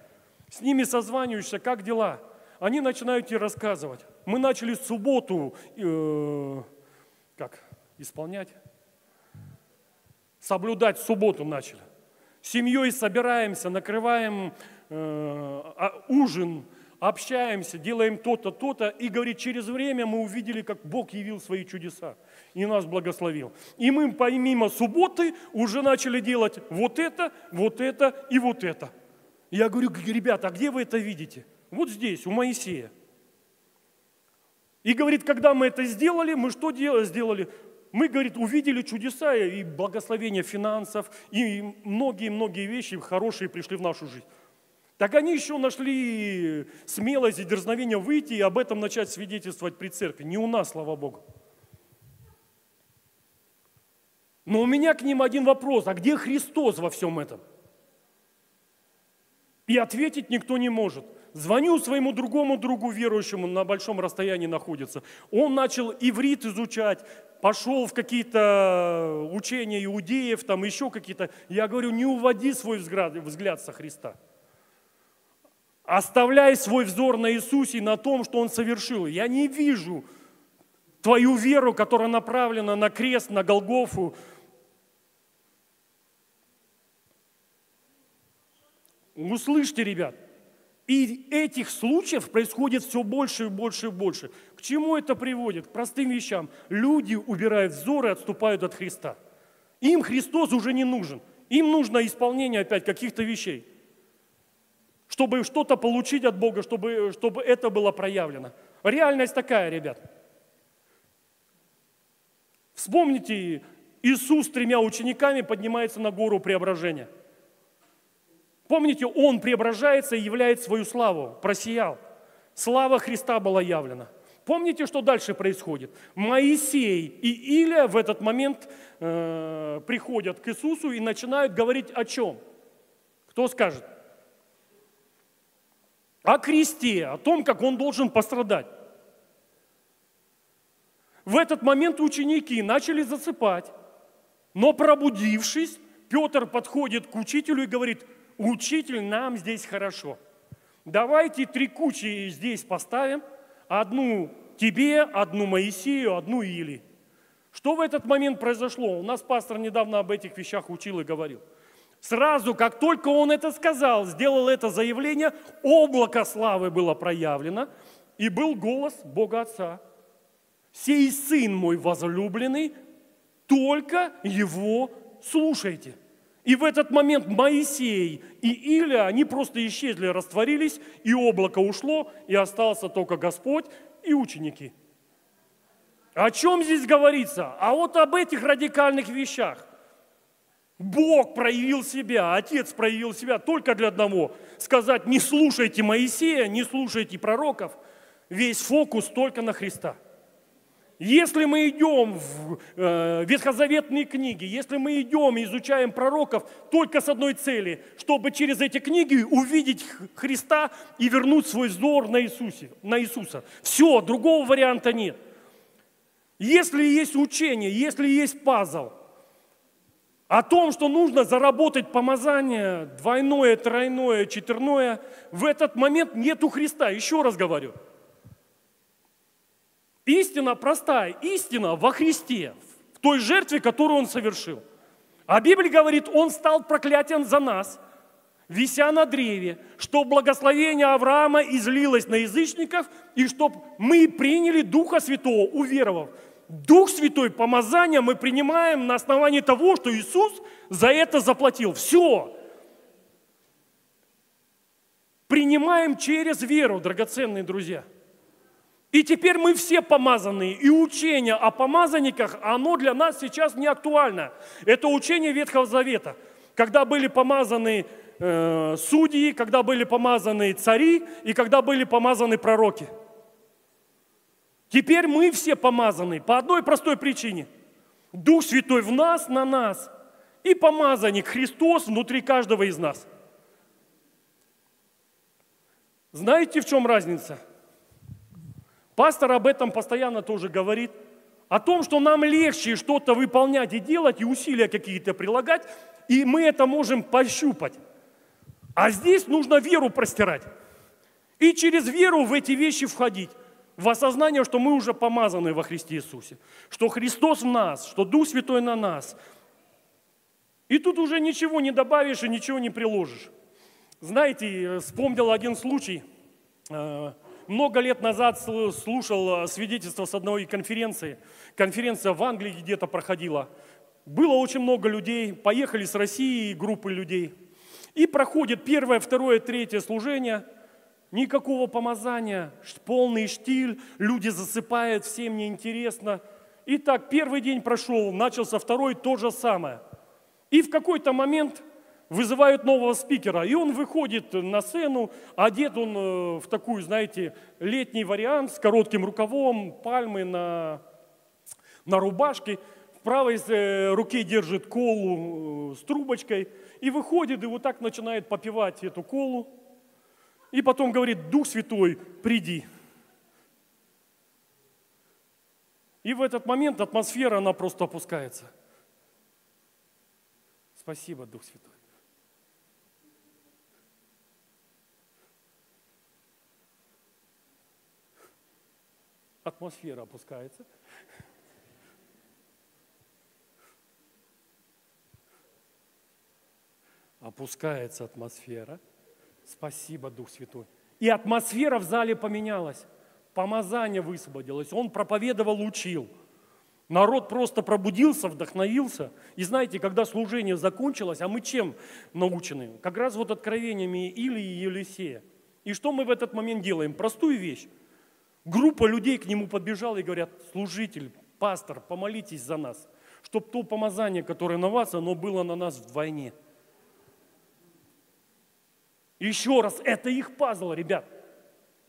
С ними созваниваешься, как дела? Они начинают тебе рассказывать. Мы начали субботу э, как исполнять? Соблюдать субботу начали. Семьей собираемся, накрываем э, а, ужин, общаемся, делаем то-то, то-то, и говорит, через время мы увидели, как Бог явил свои чудеса и нас благословил. И мы помимо субботы уже начали делать вот это, вот это и вот это. Я говорю, ребята, а где вы это видите? Вот здесь, у Моисея. И говорит, когда мы это сделали, мы что сделали? Мы, говорит, увидели чудеса и благословение финансов, и многие-многие вещи хорошие пришли в нашу жизнь. Так они еще нашли смелость и дерзновение выйти и об этом начать свидетельствовать при церкви. Не у нас, слава Богу. Но у меня к ним один вопрос. А где Христос во всем этом? И ответить никто не может – Звоню своему другому другу верующему, на большом расстоянии находится. Он начал иврит изучать, пошел в какие-то учения иудеев, там еще какие-то. Я говорю, не уводи свой взгляд, взгляд со Христа. Оставляй свой взор на Иисусе и на том, что Он совершил. Я не вижу твою веру, которая направлена на крест, на Голгофу. Услышьте, ребят, и этих случаев происходит все больше и больше и больше. К чему это приводит? К простым вещам. Люди убирают взоры и отступают от Христа. Им Христос уже не нужен. Им нужно исполнение опять каких-то вещей, чтобы что-то получить от Бога, чтобы, чтобы это было проявлено. Реальность такая, ребят. Вспомните, Иисус с тремя учениками поднимается на гору преображения. Помните, Он преображается и являет свою славу, просиял. Слава Христа была явлена. Помните, что дальше происходит? Моисей и Илия в этот момент э, приходят к Иисусу и начинают говорить о чем? Кто скажет? О кресте, о том, как он должен пострадать. В этот момент ученики начали засыпать, но пробудившись, Петр подходит к учителю и говорит, учитель, нам здесь хорошо. Давайте три кучи здесь поставим, одну тебе, одну Моисею, одну Или. Что в этот момент произошло? У нас пастор недавно об этих вещах учил и говорил. Сразу, как только он это сказал, сделал это заявление, облако славы было проявлено, и был голос Бога Отца – сей сын мой возлюбленный, только его слушайте. И в этот момент Моисей и Илия, они просто исчезли, растворились, и облако ушло, и остался только Господь и ученики. О чем здесь говорится? А вот об этих радикальных вещах. Бог проявил себя, Отец проявил себя только для одного. Сказать, не слушайте Моисея, не слушайте пророков. Весь фокус только на Христа. Если мы идем в э, ветхозаветные книги, если мы идем и изучаем пророков только с одной цели, чтобы через эти книги увидеть Христа и вернуть свой взор на, Иисусе, на Иисуса. Все, другого варианта нет. Если есть учение, если есть пазл о том, что нужно заработать помазание двойное, тройное, четверное, в этот момент нету Христа. Еще раз говорю – Истина простая, истина во Христе, в той жертве, которую Он совершил. А Библия говорит, Он стал проклятием за нас, вися на древе, что благословение Авраама излилось на язычников, и чтобы мы приняли Духа Святого, уверовав. Дух Святой, помазание мы принимаем на основании того, что Иисус за это заплатил. Все. Принимаем через веру, драгоценные друзья – и теперь мы все помазанные, и учение о помазанниках, оно для нас сейчас не актуально. Это учение Ветхого Завета, когда были помазаны э, судьи, когда были помазаны цари и когда были помазаны пророки. Теперь мы все помазаны по одной простой причине. Дух Святой в нас, на нас, и помазанник Христос внутри каждого из нас. Знаете, в чем разница? – Пастор об этом постоянно тоже говорит. О том, что нам легче что-то выполнять и делать, и усилия какие-то прилагать, и мы это можем пощупать. А здесь нужно веру простирать. И через веру в эти вещи входить. В осознание, что мы уже помазаны во Христе Иисусе. Что Христос в нас, что Дух Святой на нас. И тут уже ничего не добавишь и ничего не приложишь. Знаете, вспомнил один случай. Много лет назад слушал э, свидетельство с одной конференции. Конференция в Англии где-то проходила. Было очень много людей, поехали с России группы людей. И проходит первое, второе, третье служение. Никакого помазания, полный штиль, люди засыпают, всем неинтересно. И так первый день прошел, начался второй, то же самое. И в какой-то момент вызывают нового спикера, и он выходит на сцену, одет он э, в такую, знаете, летний вариант с коротким рукавом, пальмы на, на рубашке, в правой э, руке держит колу э, с трубочкой, и выходит, и вот так начинает попивать эту колу, и потом говорит, Дух Святой, приди. И в этот момент атмосфера, она просто опускается. Спасибо, Дух Святой. Атмосфера опускается. Опускается атмосфера. Спасибо, Дух Святой. И атмосфера в зале поменялась. Помазание высвободилось. Он проповедовал, учил. Народ просто пробудился, вдохновился. И знаете, когда служение закончилось, а мы чем научены? Как раз вот откровениями Илии и Елисея. И что мы в этот момент делаем? Простую вещь. Группа людей к нему подбежала и говорят, служитель, пастор, помолитесь за нас, чтобы то помазание, которое на вас, оно было на нас вдвойне. Еще раз, это их пазл, ребят.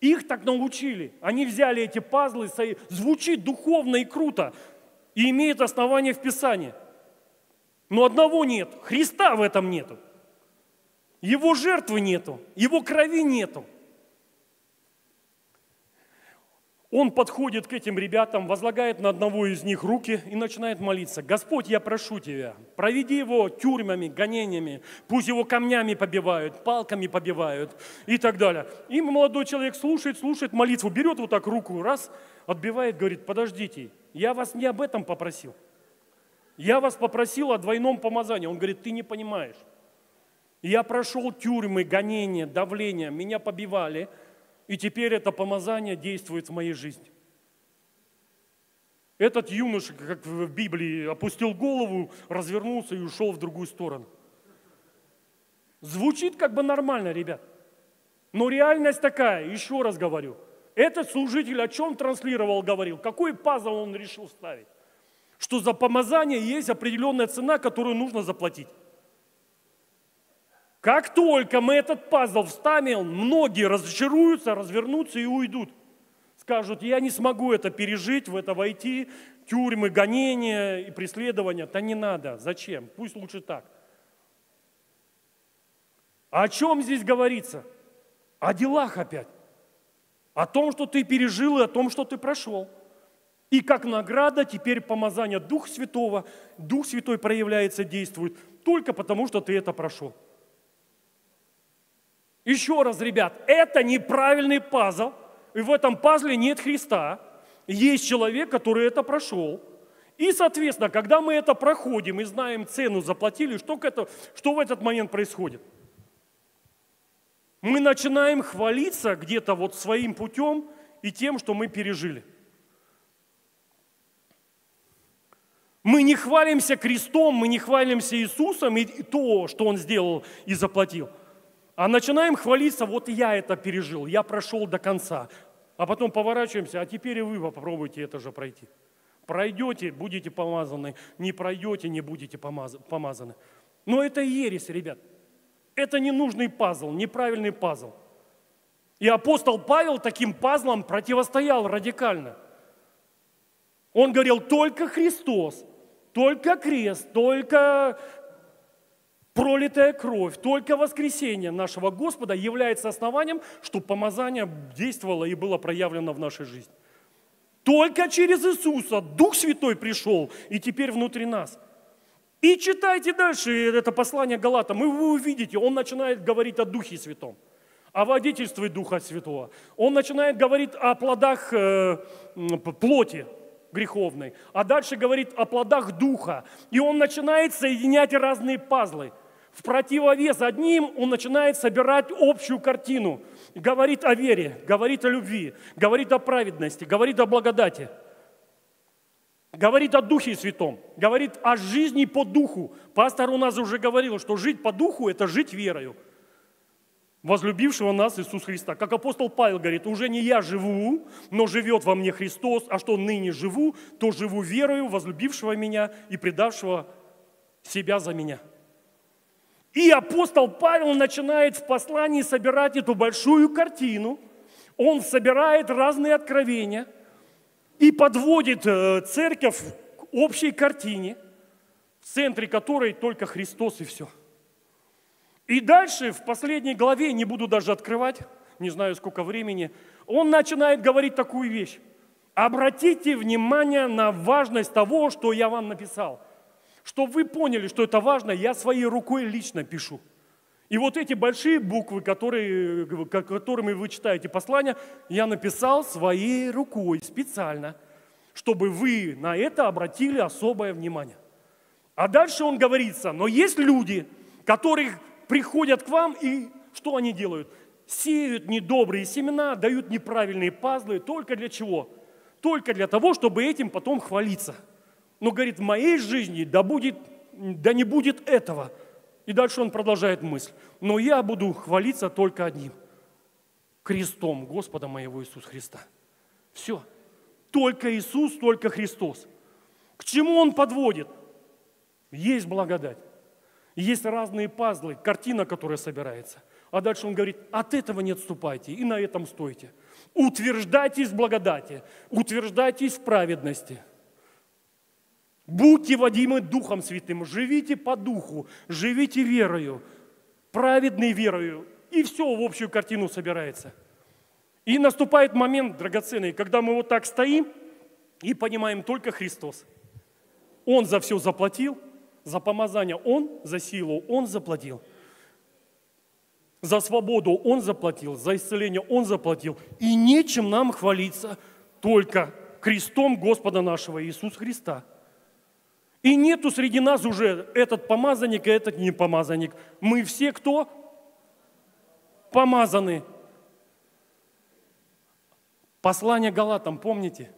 Их так научили. Они взяли эти пазлы, звучит духовно и круто, и имеет основание в Писании. Но одного нет, Христа в этом нету. Его жертвы нету, его крови нету. Он подходит к этим ребятам, возлагает на одного из них руки и начинает молиться. Господь, я прошу Тебя, проведи его тюрьмами, гонениями, пусть его камнями побивают, палками побивают и так далее. И молодой человек слушает, слушает молитву, берет вот так руку, раз, отбивает, говорит, подождите, я вас не об этом попросил. Я вас попросил о двойном помазании. Он говорит, ты не понимаешь. Я прошел тюрьмы, гонения, давление, меня побивали – и теперь это помазание действует в моей жизни. Этот юноша, как в Библии, опустил голову, развернулся и ушел в другую сторону. Звучит как бы нормально, ребят. Но реальность такая, еще раз говорю. Этот служитель о чем транслировал, говорил, какой пазл он решил ставить? Что за помазание есть определенная цена, которую нужно заплатить. Как только мы этот пазл вставим, многие разочаруются, развернутся и уйдут. Скажут, я не смогу это пережить, в это войти, тюрьмы, гонения и преследования. Да не надо, зачем? Пусть лучше так. О чем здесь говорится? О делах опять. О том, что ты пережил и о том, что ты прошел. И как награда теперь помазание Духа Святого, Дух Святой проявляется, действует только потому, что ты это прошел. Еще раз, ребят, это неправильный пазл, и в этом пазле нет Христа. Есть человек, который это прошел. И, соответственно, когда мы это проходим и знаем цену, заплатили, что, это, что в этот момент происходит? Мы начинаем хвалиться где-то вот своим путем и тем, что мы пережили. Мы не хвалимся крестом, мы не хвалимся Иисусом и то, что Он сделал и заплатил – а начинаем хвалиться, вот я это пережил, я прошел до конца. А потом поворачиваемся, а теперь и вы попробуйте это же пройти. Пройдете, будете помазаны, не пройдете, не будете помазаны. Но это ересь, ребят. Это ненужный пазл, неправильный пазл. И апостол Павел таким пазлом противостоял радикально. Он говорил, только Христос, только крест, только Пролитая кровь, только воскресение нашего Господа является основанием, чтобы помазание действовало и было проявлено в нашей жизни. Только через Иисуса Дух Святой пришел и теперь внутри нас. И читайте дальше это послание Галатам, и вы увидите, он начинает говорить о Духе Святом, о водительстве Духа Святого. Он начинает говорить о плодах э, плоти, греховной, а дальше говорит о плодах духа. И он начинает соединять разные пазлы. В противовес одним он начинает собирать общую картину. Говорит о вере, говорит о любви, говорит о праведности, говорит о благодати. Говорит о Духе Святом, говорит о жизни по Духу. Пастор у нас уже говорил, что жить по Духу – это жить верою возлюбившего нас Иисус Христа. Как апостол Павел говорит, уже не я живу, но живет во мне Христос, а что ныне живу, то живу верою возлюбившего меня и предавшего себя за меня. И апостол Павел начинает в послании собирать эту большую картину. Он собирает разные откровения и подводит э, церковь к общей картине, в центре которой только Христос и все. И дальше, в последней главе, не буду даже открывать, не знаю сколько времени, он начинает говорить такую вещь. Обратите внимание на важность того, что я вам написал – чтобы вы поняли, что это важно, я своей рукой лично пишу. И вот эти большие буквы, которые, которыми вы читаете послание, я написал своей рукой специально, чтобы вы на это обратили особое внимание. А дальше он говорится, но есть люди, которые приходят к вам и что они делают? Сеют недобрые семена, дают неправильные пазлы. Только для чего? Только для того, чтобы этим потом хвалиться – Но говорит, в моей жизни да, будет, да не будет этого. И дальше он продолжает мысль. Но я буду хвалиться только одним. Крестом Господа моего Иисуса Христа. Все. Только Иисус, только Христос. К чему он подводит? Есть благодать. Есть разные пазлы, картина, которая собирается. А дальше он говорит, от этого не отступайте и на этом стойте. Утверждайтесь в благодати, утверждайтесь в праведности. Будьте водимы Духом Святым, живите по Духу, живите верою, праведной верою. И все в общую картину собирается. И наступает момент драгоценный, когда мы вот так стоим и понимаем только Христос. Он за все заплатил, за помазание Он, за силу Он заплатил. За свободу Он заплатил, за исцеление Он заплатил. И нечем нам хвалиться, только крестом Господа нашего Иисуса Христа. И нету среди нас уже этот помазанник и этот не помазанник. Мы все кто? Помазаны. Послание Галатам, помните?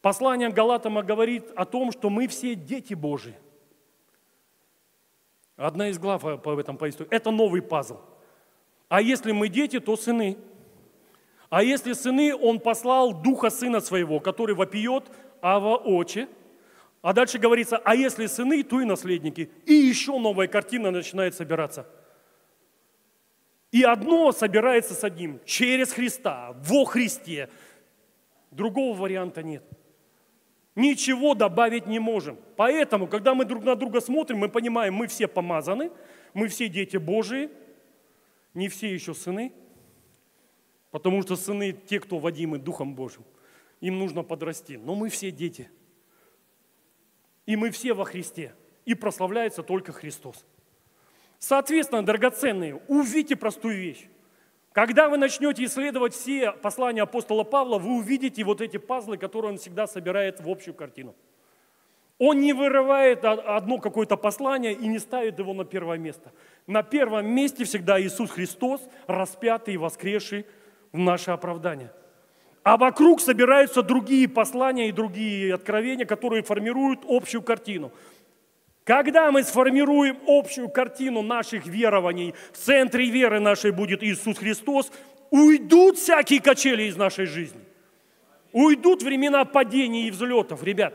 Послание Галатам говорит о том, что мы все дети Божии. Одна из глав по этом повествует. Это новый пазл. А если мы дети, то сыны. А если сыны, он послал духа сына своего, который вопиет Ава Очи. А дальше говорится, а если сыны, то и наследники. И еще новая картина начинает собираться. И одно собирается с одним, через Христа, во Христе. Другого варианта нет. Ничего добавить не можем. Поэтому, когда мы друг на друга смотрим, мы понимаем, мы все помазаны, мы все дети Божии, не все еще сыны, потому что сыны те, кто водимы Духом Божьим. Им нужно подрасти. Но мы все дети. И мы все во Христе. И прославляется только Христос. Соответственно, драгоценные, увидите простую вещь. Когда вы начнете исследовать все послания апостола Павла, вы увидите вот эти пазлы, которые он всегда собирает в общую картину. Он не вырывает одно какое-то послание и не ставит его на первое место. На первом месте всегда Иисус Христос, распятый и воскресший в наше оправдание. А вокруг собираются другие послания и другие откровения, которые формируют общую картину. Когда мы сформируем общую картину наших верований, в центре веры нашей будет Иисус Христос, уйдут всякие качели из нашей жизни. Уйдут времена падений и взлетов, ребят.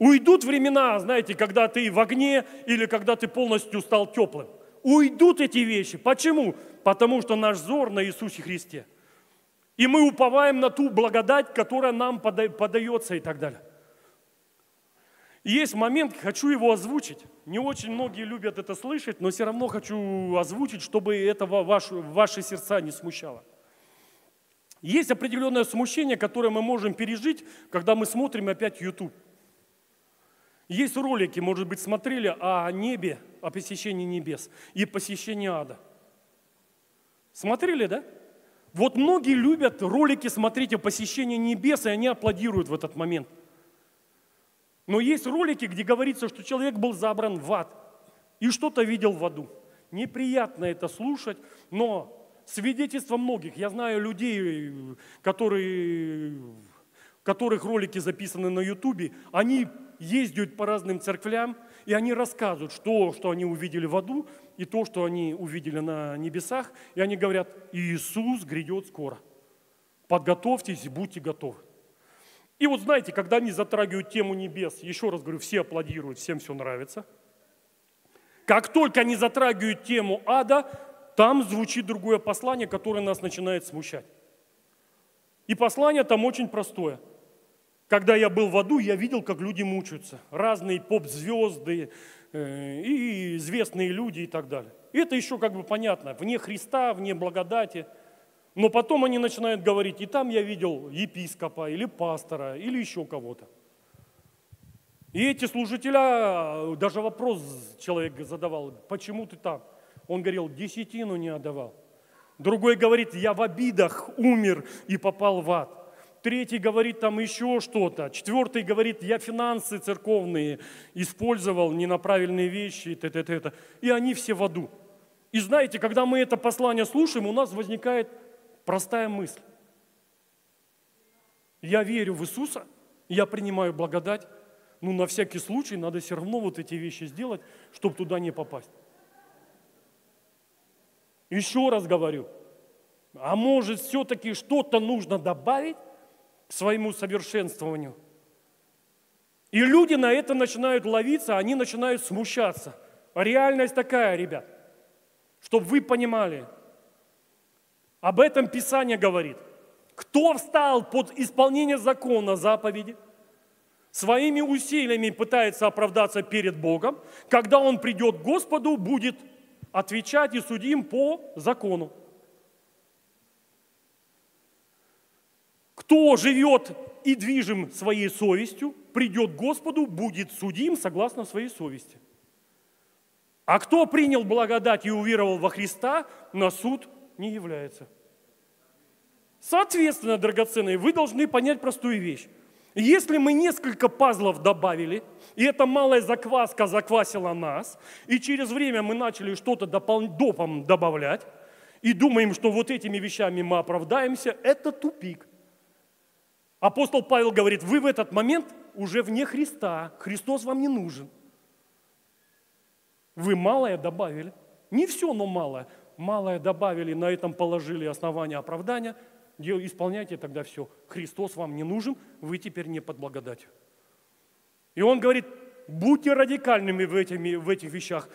Уйдут времена, знаете, когда ты в огне или когда ты полностью стал теплым. Уйдут эти вещи. Почему? Потому что наш взор на Иисусе Христе. И мы уповаем на ту благодать, которая нам подается и так далее. Есть момент, хочу его озвучить. Не очень многие любят это слышать, но все равно хочу озвучить, чтобы это ваши, ваши сердца не смущало. Есть определенное смущение, которое мы можем пережить, когда мы смотрим опять YouTube. Есть ролики, может быть, смотрели о небе, о посещении небес и посещении ада. Смотрели, да? Вот многие любят ролики смотреть о небес, и они аплодируют в этот момент – но есть ролики, где говорится, что человек был забран в ад и что-то видел в аду. Неприятно это слушать, но свидетельство многих. Я знаю людей, которые, которых ролики записаны на ютубе, они ездят по разным церквям, и они рассказывают, что, что они увидели в аду, и то, что они увидели на небесах, и они говорят, Иисус грядет скоро. Подготовьтесь, будьте готовы. И вот знаете, когда они затрагивают тему небес, еще раз говорю, все аплодируют, всем все нравится. Как только они затрагивают тему ада, там звучит другое послание, которое нас начинает смущать. И послание там очень простое. Когда я был в аду, я видел, как люди мучаются. Разные поп-звезды и известные люди и так далее. Это еще как бы понятно. Вне Христа, вне благодати – но потом они начинают говорить, и там я видел епископа или пастора или еще кого-то. И эти служителя, даже вопрос человек задавал, почему ты там? Он говорил, десятину не отдавал. Другой говорит, я в обидах умер и попал в ад. Третий говорит там еще что-то. Четвертый говорит, я финансы церковные использовал, не на правильные вещи, т -т -т -т. и они все в аду. И знаете, когда мы это послание слушаем, у нас возникает Простая мысль. Я верю в Иисуса, я принимаю благодать, ну на всякий случай надо все равно вот эти вещи сделать, чтобы туда не попасть. Еще раз говорю, а может все-таки что-то нужно добавить своему совершенствованию? И люди на это начинают ловиться, они начинают смущаться. Реальность такая, ребят, чтобы вы понимали. Об этом Писание говорит. Кто встал под исполнение закона заповеди, своими усилиями пытается оправдаться перед Богом, когда он придет к Господу, будет отвечать и судим по закону. Кто живет и движим своей совестью, придет к Господу, будет судим согласно своей совести. А кто принял благодать и уверовал во Христа, на суд не является. Соответственно, драгоценные, вы должны понять простую вещь. Если мы несколько пазлов добавили, и эта малая закваска заквасила нас, и через время мы начали что-то допом добавлять, и думаем, что вот этими вещами мы оправдаемся, это тупик. Апостол Павел говорит, вы в этот момент уже вне Христа, Христос вам не нужен. Вы малое добавили. Не все, но малое. Малое добавили, на этом положили основание оправдания. Исполняйте тогда все. Христос вам не нужен, вы теперь не под благодатью. И он говорит, будьте радикальными в, этими, в этих вещах.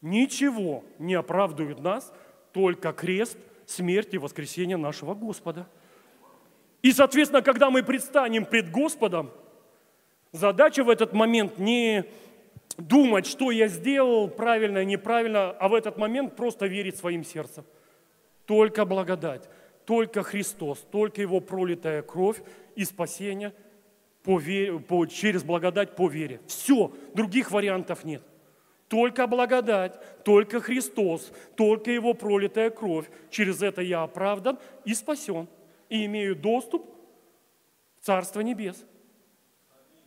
Ничего не оправдывает нас, только крест, смерть и воскресение нашего Господа – и, соответственно, когда мы предстанем пред Господом, задача в этот момент не думать, что я сделал правильно, неправильно, а в этот момент просто верить своим сердцем. Только благодать, только Христос, только Его пролитая кровь и спасение по вере, по, через благодать по вере. Все, других вариантов нет. Только благодать, только Христос, только Его пролитая кровь. Через это я оправдан и спасен и имею доступ в Царство Небес.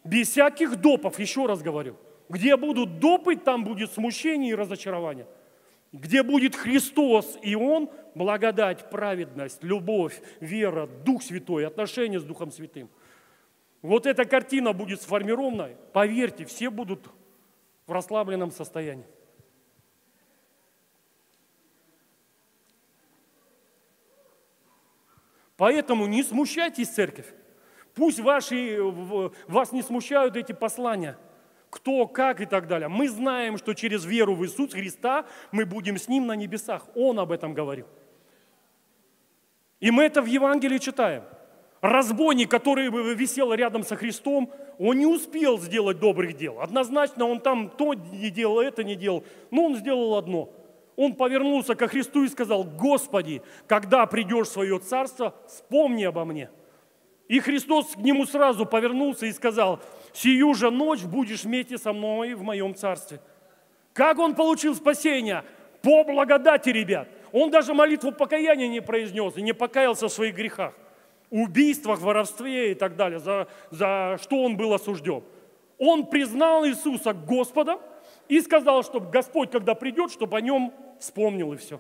Без всяких допов, еще раз говорю. Где будут допы, там будет смущение и разочарование. Где будет Христос и Он, благодать, праведность, любовь, вера, Дух Святой, отношения с Духом Святым. Вот эта картина будет сформирована, поверьте, все будут в расслабленном состоянии. Поэтому не смущайтесь, церковь. Пусть ваши, вас не смущают эти послания. Кто, как и так далее. Мы знаем, что через веру в Иисуса Христа мы будем с Ним на небесах. Он об этом говорил. И мы это в Евангелии читаем. Разбойник, который висел рядом со Христом, он не успел сделать добрых дел. Однозначно он там то не делал, это не делал. Но он сделал одно он повернулся ко Христу и сказал, Господи, когда придешь в свое царство, вспомни обо мне. И Христос к нему сразу повернулся и сказал, сию же ночь будешь вместе со мной в моем царстве. Как он получил спасение? По благодати, ребят. Он даже молитву покаяния не произнес и не покаялся в своих грехах. Убийствах, воровстве и так далее, за, за что он был осужден. Он признал Иисуса Господом и сказал, чтобы Господь, когда придет, чтобы о нем вспомнил и все.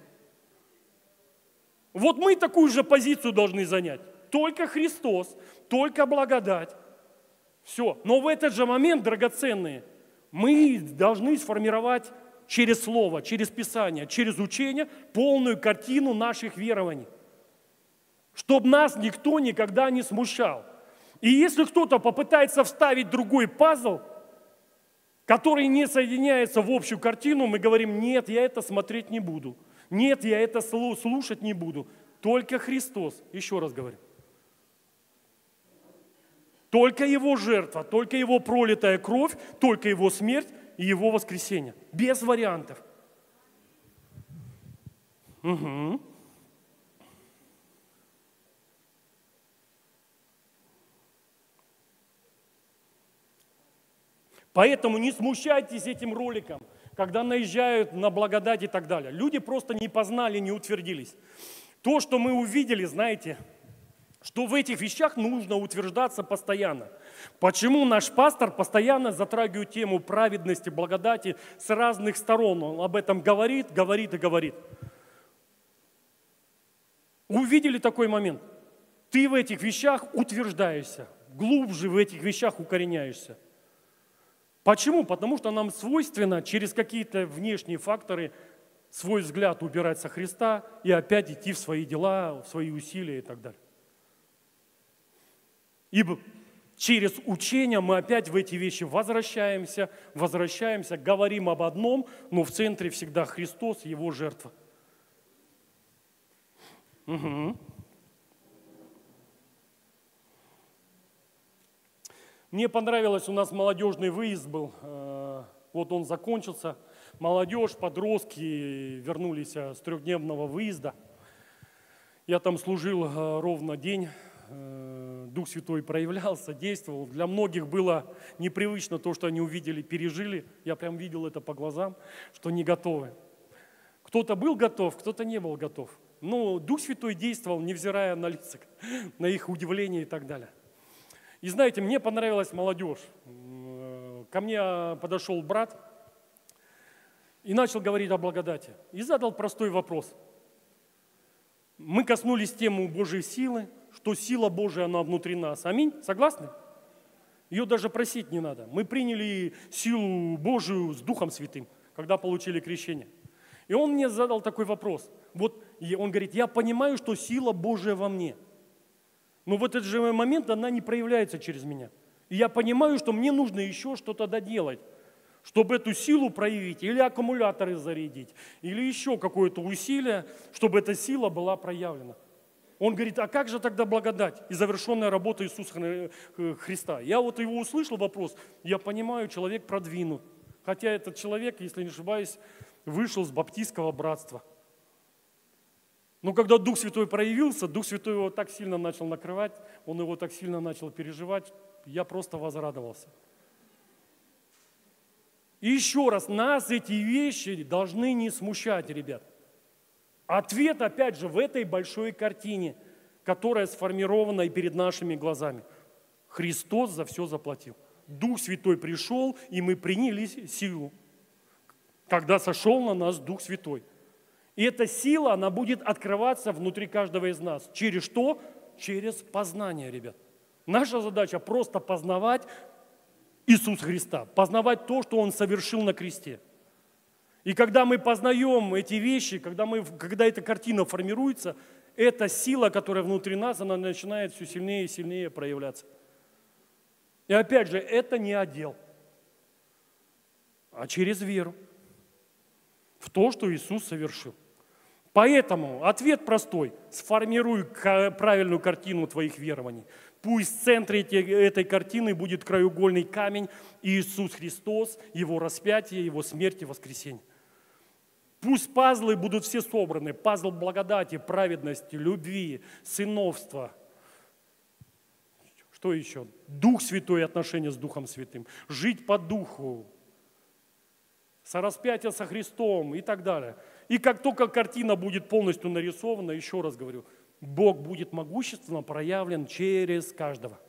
Вот мы такую же позицию должны занять. Только Христос, только благодать. Все. Но в этот же момент, драгоценные, мы должны сформировать через Слово, через Писание, через учение полную картину наших верований. Чтобы нас никто никогда не смущал. И если кто-то попытается вставить другой пазл, который не соединяется в общую картину, мы говорим, нет, я это смотреть не буду. Нет, я это слушать не буду. Только Христос, еще раз говорю. Только Его жертва, только Его пролитая кровь, только Его смерть и Его воскресение. Без вариантов. Угу. Поэтому не смущайтесь этим роликом, когда наезжают на благодать и так далее. Люди просто не познали, не утвердились. То, что мы увидели, знаете, что в этих вещах нужно утверждаться постоянно. Почему наш пастор постоянно затрагивает тему праведности, благодати с разных сторон? Он об этом говорит, говорит и говорит. Увидели такой момент? Ты в этих вещах утверждаешься, глубже в этих вещах укореняешься – Почему? Потому что нам свойственно через какие-то внешние факторы свой взгляд убирать со Христа и опять идти в свои дела, в свои усилия и так далее. Ибо через учение мы опять в эти вещи возвращаемся, возвращаемся, говорим об одном, но в центре всегда Христос, Его жертва. Угу. Мне понравилось, у нас молодежный выезд был, э, вот он закончился. Молодежь, подростки вернулись э, с трехдневного выезда. Я там служил э, ровно день, Дух Святой проявлялся, действовал. Для многих было непривычно то, что они увидели, пережили. Я прям видел это по глазам, что не готовы. Кто-то был готов, кто-то не был готов. Но Дух Святой действовал, невзирая на лица, на их удивление и так далее. И знаете, мне понравилась молодежь. Ко мне подошел брат и начал говорить о благодати. И задал простой вопрос. Мы коснулись темы Божьей силы, что сила Божия, она внутри нас. Аминь? Согласны? Ее даже просить не надо. Мы приняли силу Божию с Духом Святым, когда получили крещение. И он мне задал такой вопрос. Вот он говорит, я понимаю, что сила Божия во мне – но в этот же момент она не проявляется через меня. И я понимаю, что мне нужно еще что-то доделать, чтобы эту силу проявить, или аккумуляторы зарядить, или еще какое-то усилие, чтобы эта сила была проявлена. Он говорит, а как же тогда благодать и завершенная работа Иисуса э, Христа? Я вот его услышал вопрос, я понимаю, человек продвинут. Хотя этот человек, если не ошибаюсь, вышел с баптистского братства – но когда Дух Святой проявился, Дух Святой его так сильно начал накрывать, он его так сильно начал переживать, я просто возрадовался. И еще раз, нас эти вещи должны не смущать, ребят. Ответ, опять же, в этой большой картине, которая сформирована и перед нашими глазами. Христос за все заплатил. Дух Святой пришел, и мы приняли силу, когда сошел на нас Дух Святой. И эта сила, она будет открываться внутри каждого из нас. Через что? Через познание, ребят. Наша задача просто познавать Иисуса Христа, познавать то, что Он совершил на кресте. И когда мы познаем эти вещи, когда, мы, когда эта картина формируется, эта сила, которая внутри нас, она начинает все сильнее и сильнее проявляться. И опять же, это не отдел, а через веру в то, что Иисус совершил. Поэтому ответ простой. Сформируй правильную картину твоих верований. Пусть в центре этой картины будет краеугольный камень Иисус Христос, Его распятие, Его смерть и воскресение. Пусть пазлы будут все собраны. Пазл благодати, праведности, любви, сыновства. Что еще? Дух Святой отношения с Духом Святым. Жить по Духу. Сораспятие со Христом и так далее. И как только картина будет полностью нарисована, еще раз говорю, Бог будет могущественно проявлен через каждого.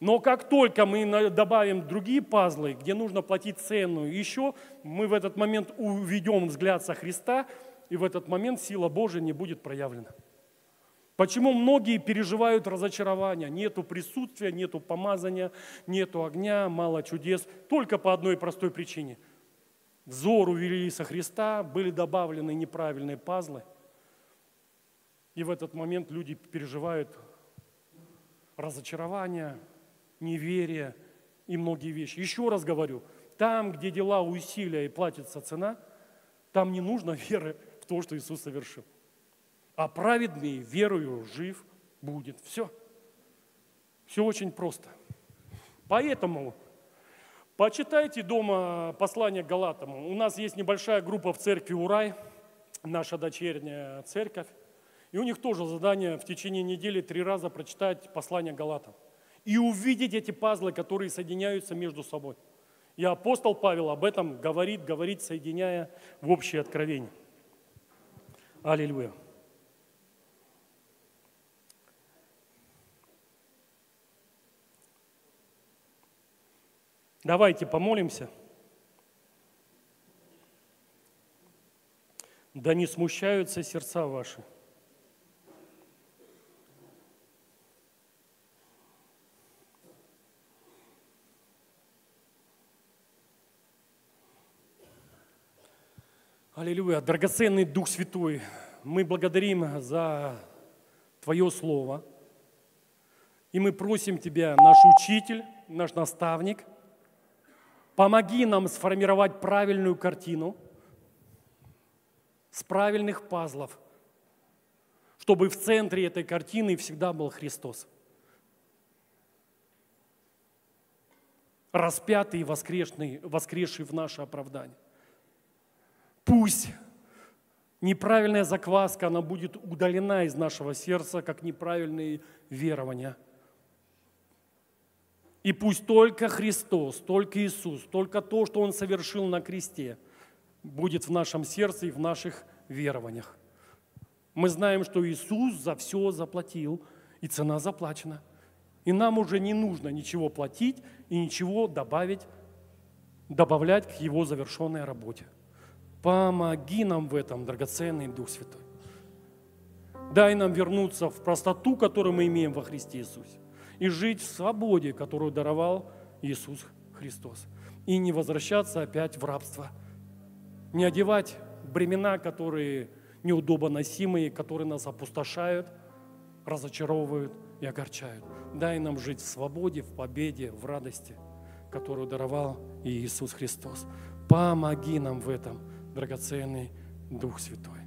Но как только мы добавим другие пазлы, где нужно платить цену, еще мы в этот момент уведем взгляд со Христа, и в этот момент сила Божия не будет проявлена. Почему многие переживают разочарование? Нету присутствия, нету помазания, нету огня, мало чудес. Только по одной простой причине – взор увели со Христа, были добавлены неправильные пазлы. И в этот момент люди переживают разочарование, неверие и многие вещи. Еще раз говорю, там, где дела усилия и платится цена, там не нужно веры в то, что Иисус совершил. А праведный верою жив будет. Все. Все очень просто. Поэтому Почитайте дома послание Галатам. У нас есть небольшая группа в церкви Урай, наша дочерняя церковь. И у них тоже задание в течение недели три раза прочитать послание Галатам. И увидеть эти пазлы, которые соединяются между собой. И апостол Павел об этом говорит, говорит, соединяя в общее откровение. Аллилуйя. Давайте помолимся. Да не смущаются сердца ваши. Аллилуйя, драгоценный Дух Святой, мы благодарим за Твое Слово. И мы просим Тебя, наш учитель, наш наставник – помоги нам сформировать правильную картину с правильных пазлов, чтобы в центре этой картины всегда был Христос. Распятый и воскрешенный, воскресший в наше оправдание. Пусть неправильная закваска, она будет удалена из нашего сердца, как неправильные верования. И пусть только Христос, только Иисус, только то, что Он совершил на кресте, будет в нашем сердце и в наших верованиях. Мы знаем, что Иисус за все заплатил, и цена заплачена. И нам уже не нужно ничего платить и ничего добавить, добавлять к Его завершенной работе. Помоги нам в этом, драгоценный Дух Святой. Дай нам вернуться в простоту, которую мы имеем во Христе Иисусе, и жить в свободе, которую даровал Иисус Христос. И не возвращаться опять в рабство. Не одевать бремена, которые неудобно носимые, которые нас опустошают, разочаровывают и огорчают. Дай нам жить в свободе, в победе, в радости, которую даровал Иисус Христос. Помоги нам в этом – драгоценный Дух Святой.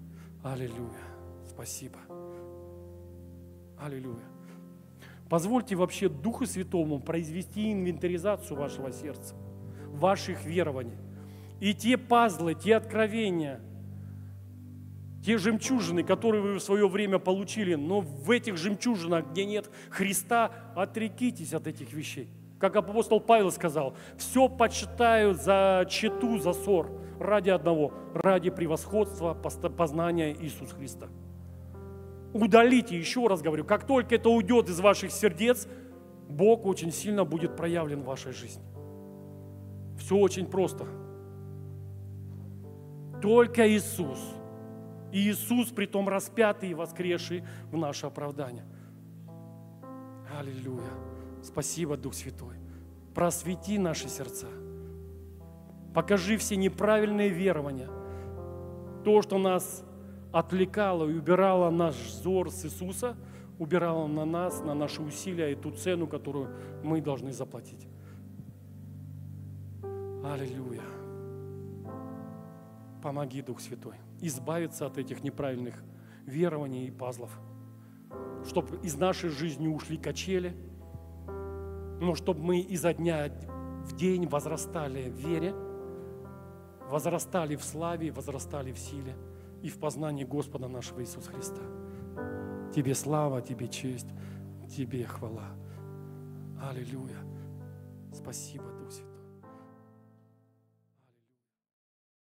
Аллилуйя. Спасибо. Аллилуйя. Позвольте вообще Духу Святому произвести инвентаризацию вашего сердца, ваших верований. И те пазлы, те откровения, те жемчужины, которые вы в свое время получили, но в этих жемчужинах, где нет Христа, отрекитесь от этих вещей. Как апостол Павел сказал, все почитаю за чету, за ссор, ради одного, ради превосходства познания Иисуса Христа. Удалите, еще раз говорю, как только это уйдет из ваших сердец, Бог очень сильно будет проявлен в вашей жизни. Все очень просто. Только Иисус. И Иисус, при том распятый и воскресший в наше оправдание. Аллилуйя. Спасибо, Дух Святой. Просвети наши сердца. Покажи все неправильные верования. То, что нас отвлекало и убирало наш взор с Иисуса, убирало на нас, на наши усилия и ту цену, которую мы должны заплатить. Аллилуйя. Помоги, Дух Святой, избавиться от этих неправильных верований и пазлов, чтобы из нашей жизни ушли качели, но чтобы мы изо дня в день возрастали в вере, возрастали в славе, возрастали в силе и в познании Господа нашего Иисуса Христа. Тебе слава, Тебе честь, Тебе хвала. Аллилуйя. Спасибо.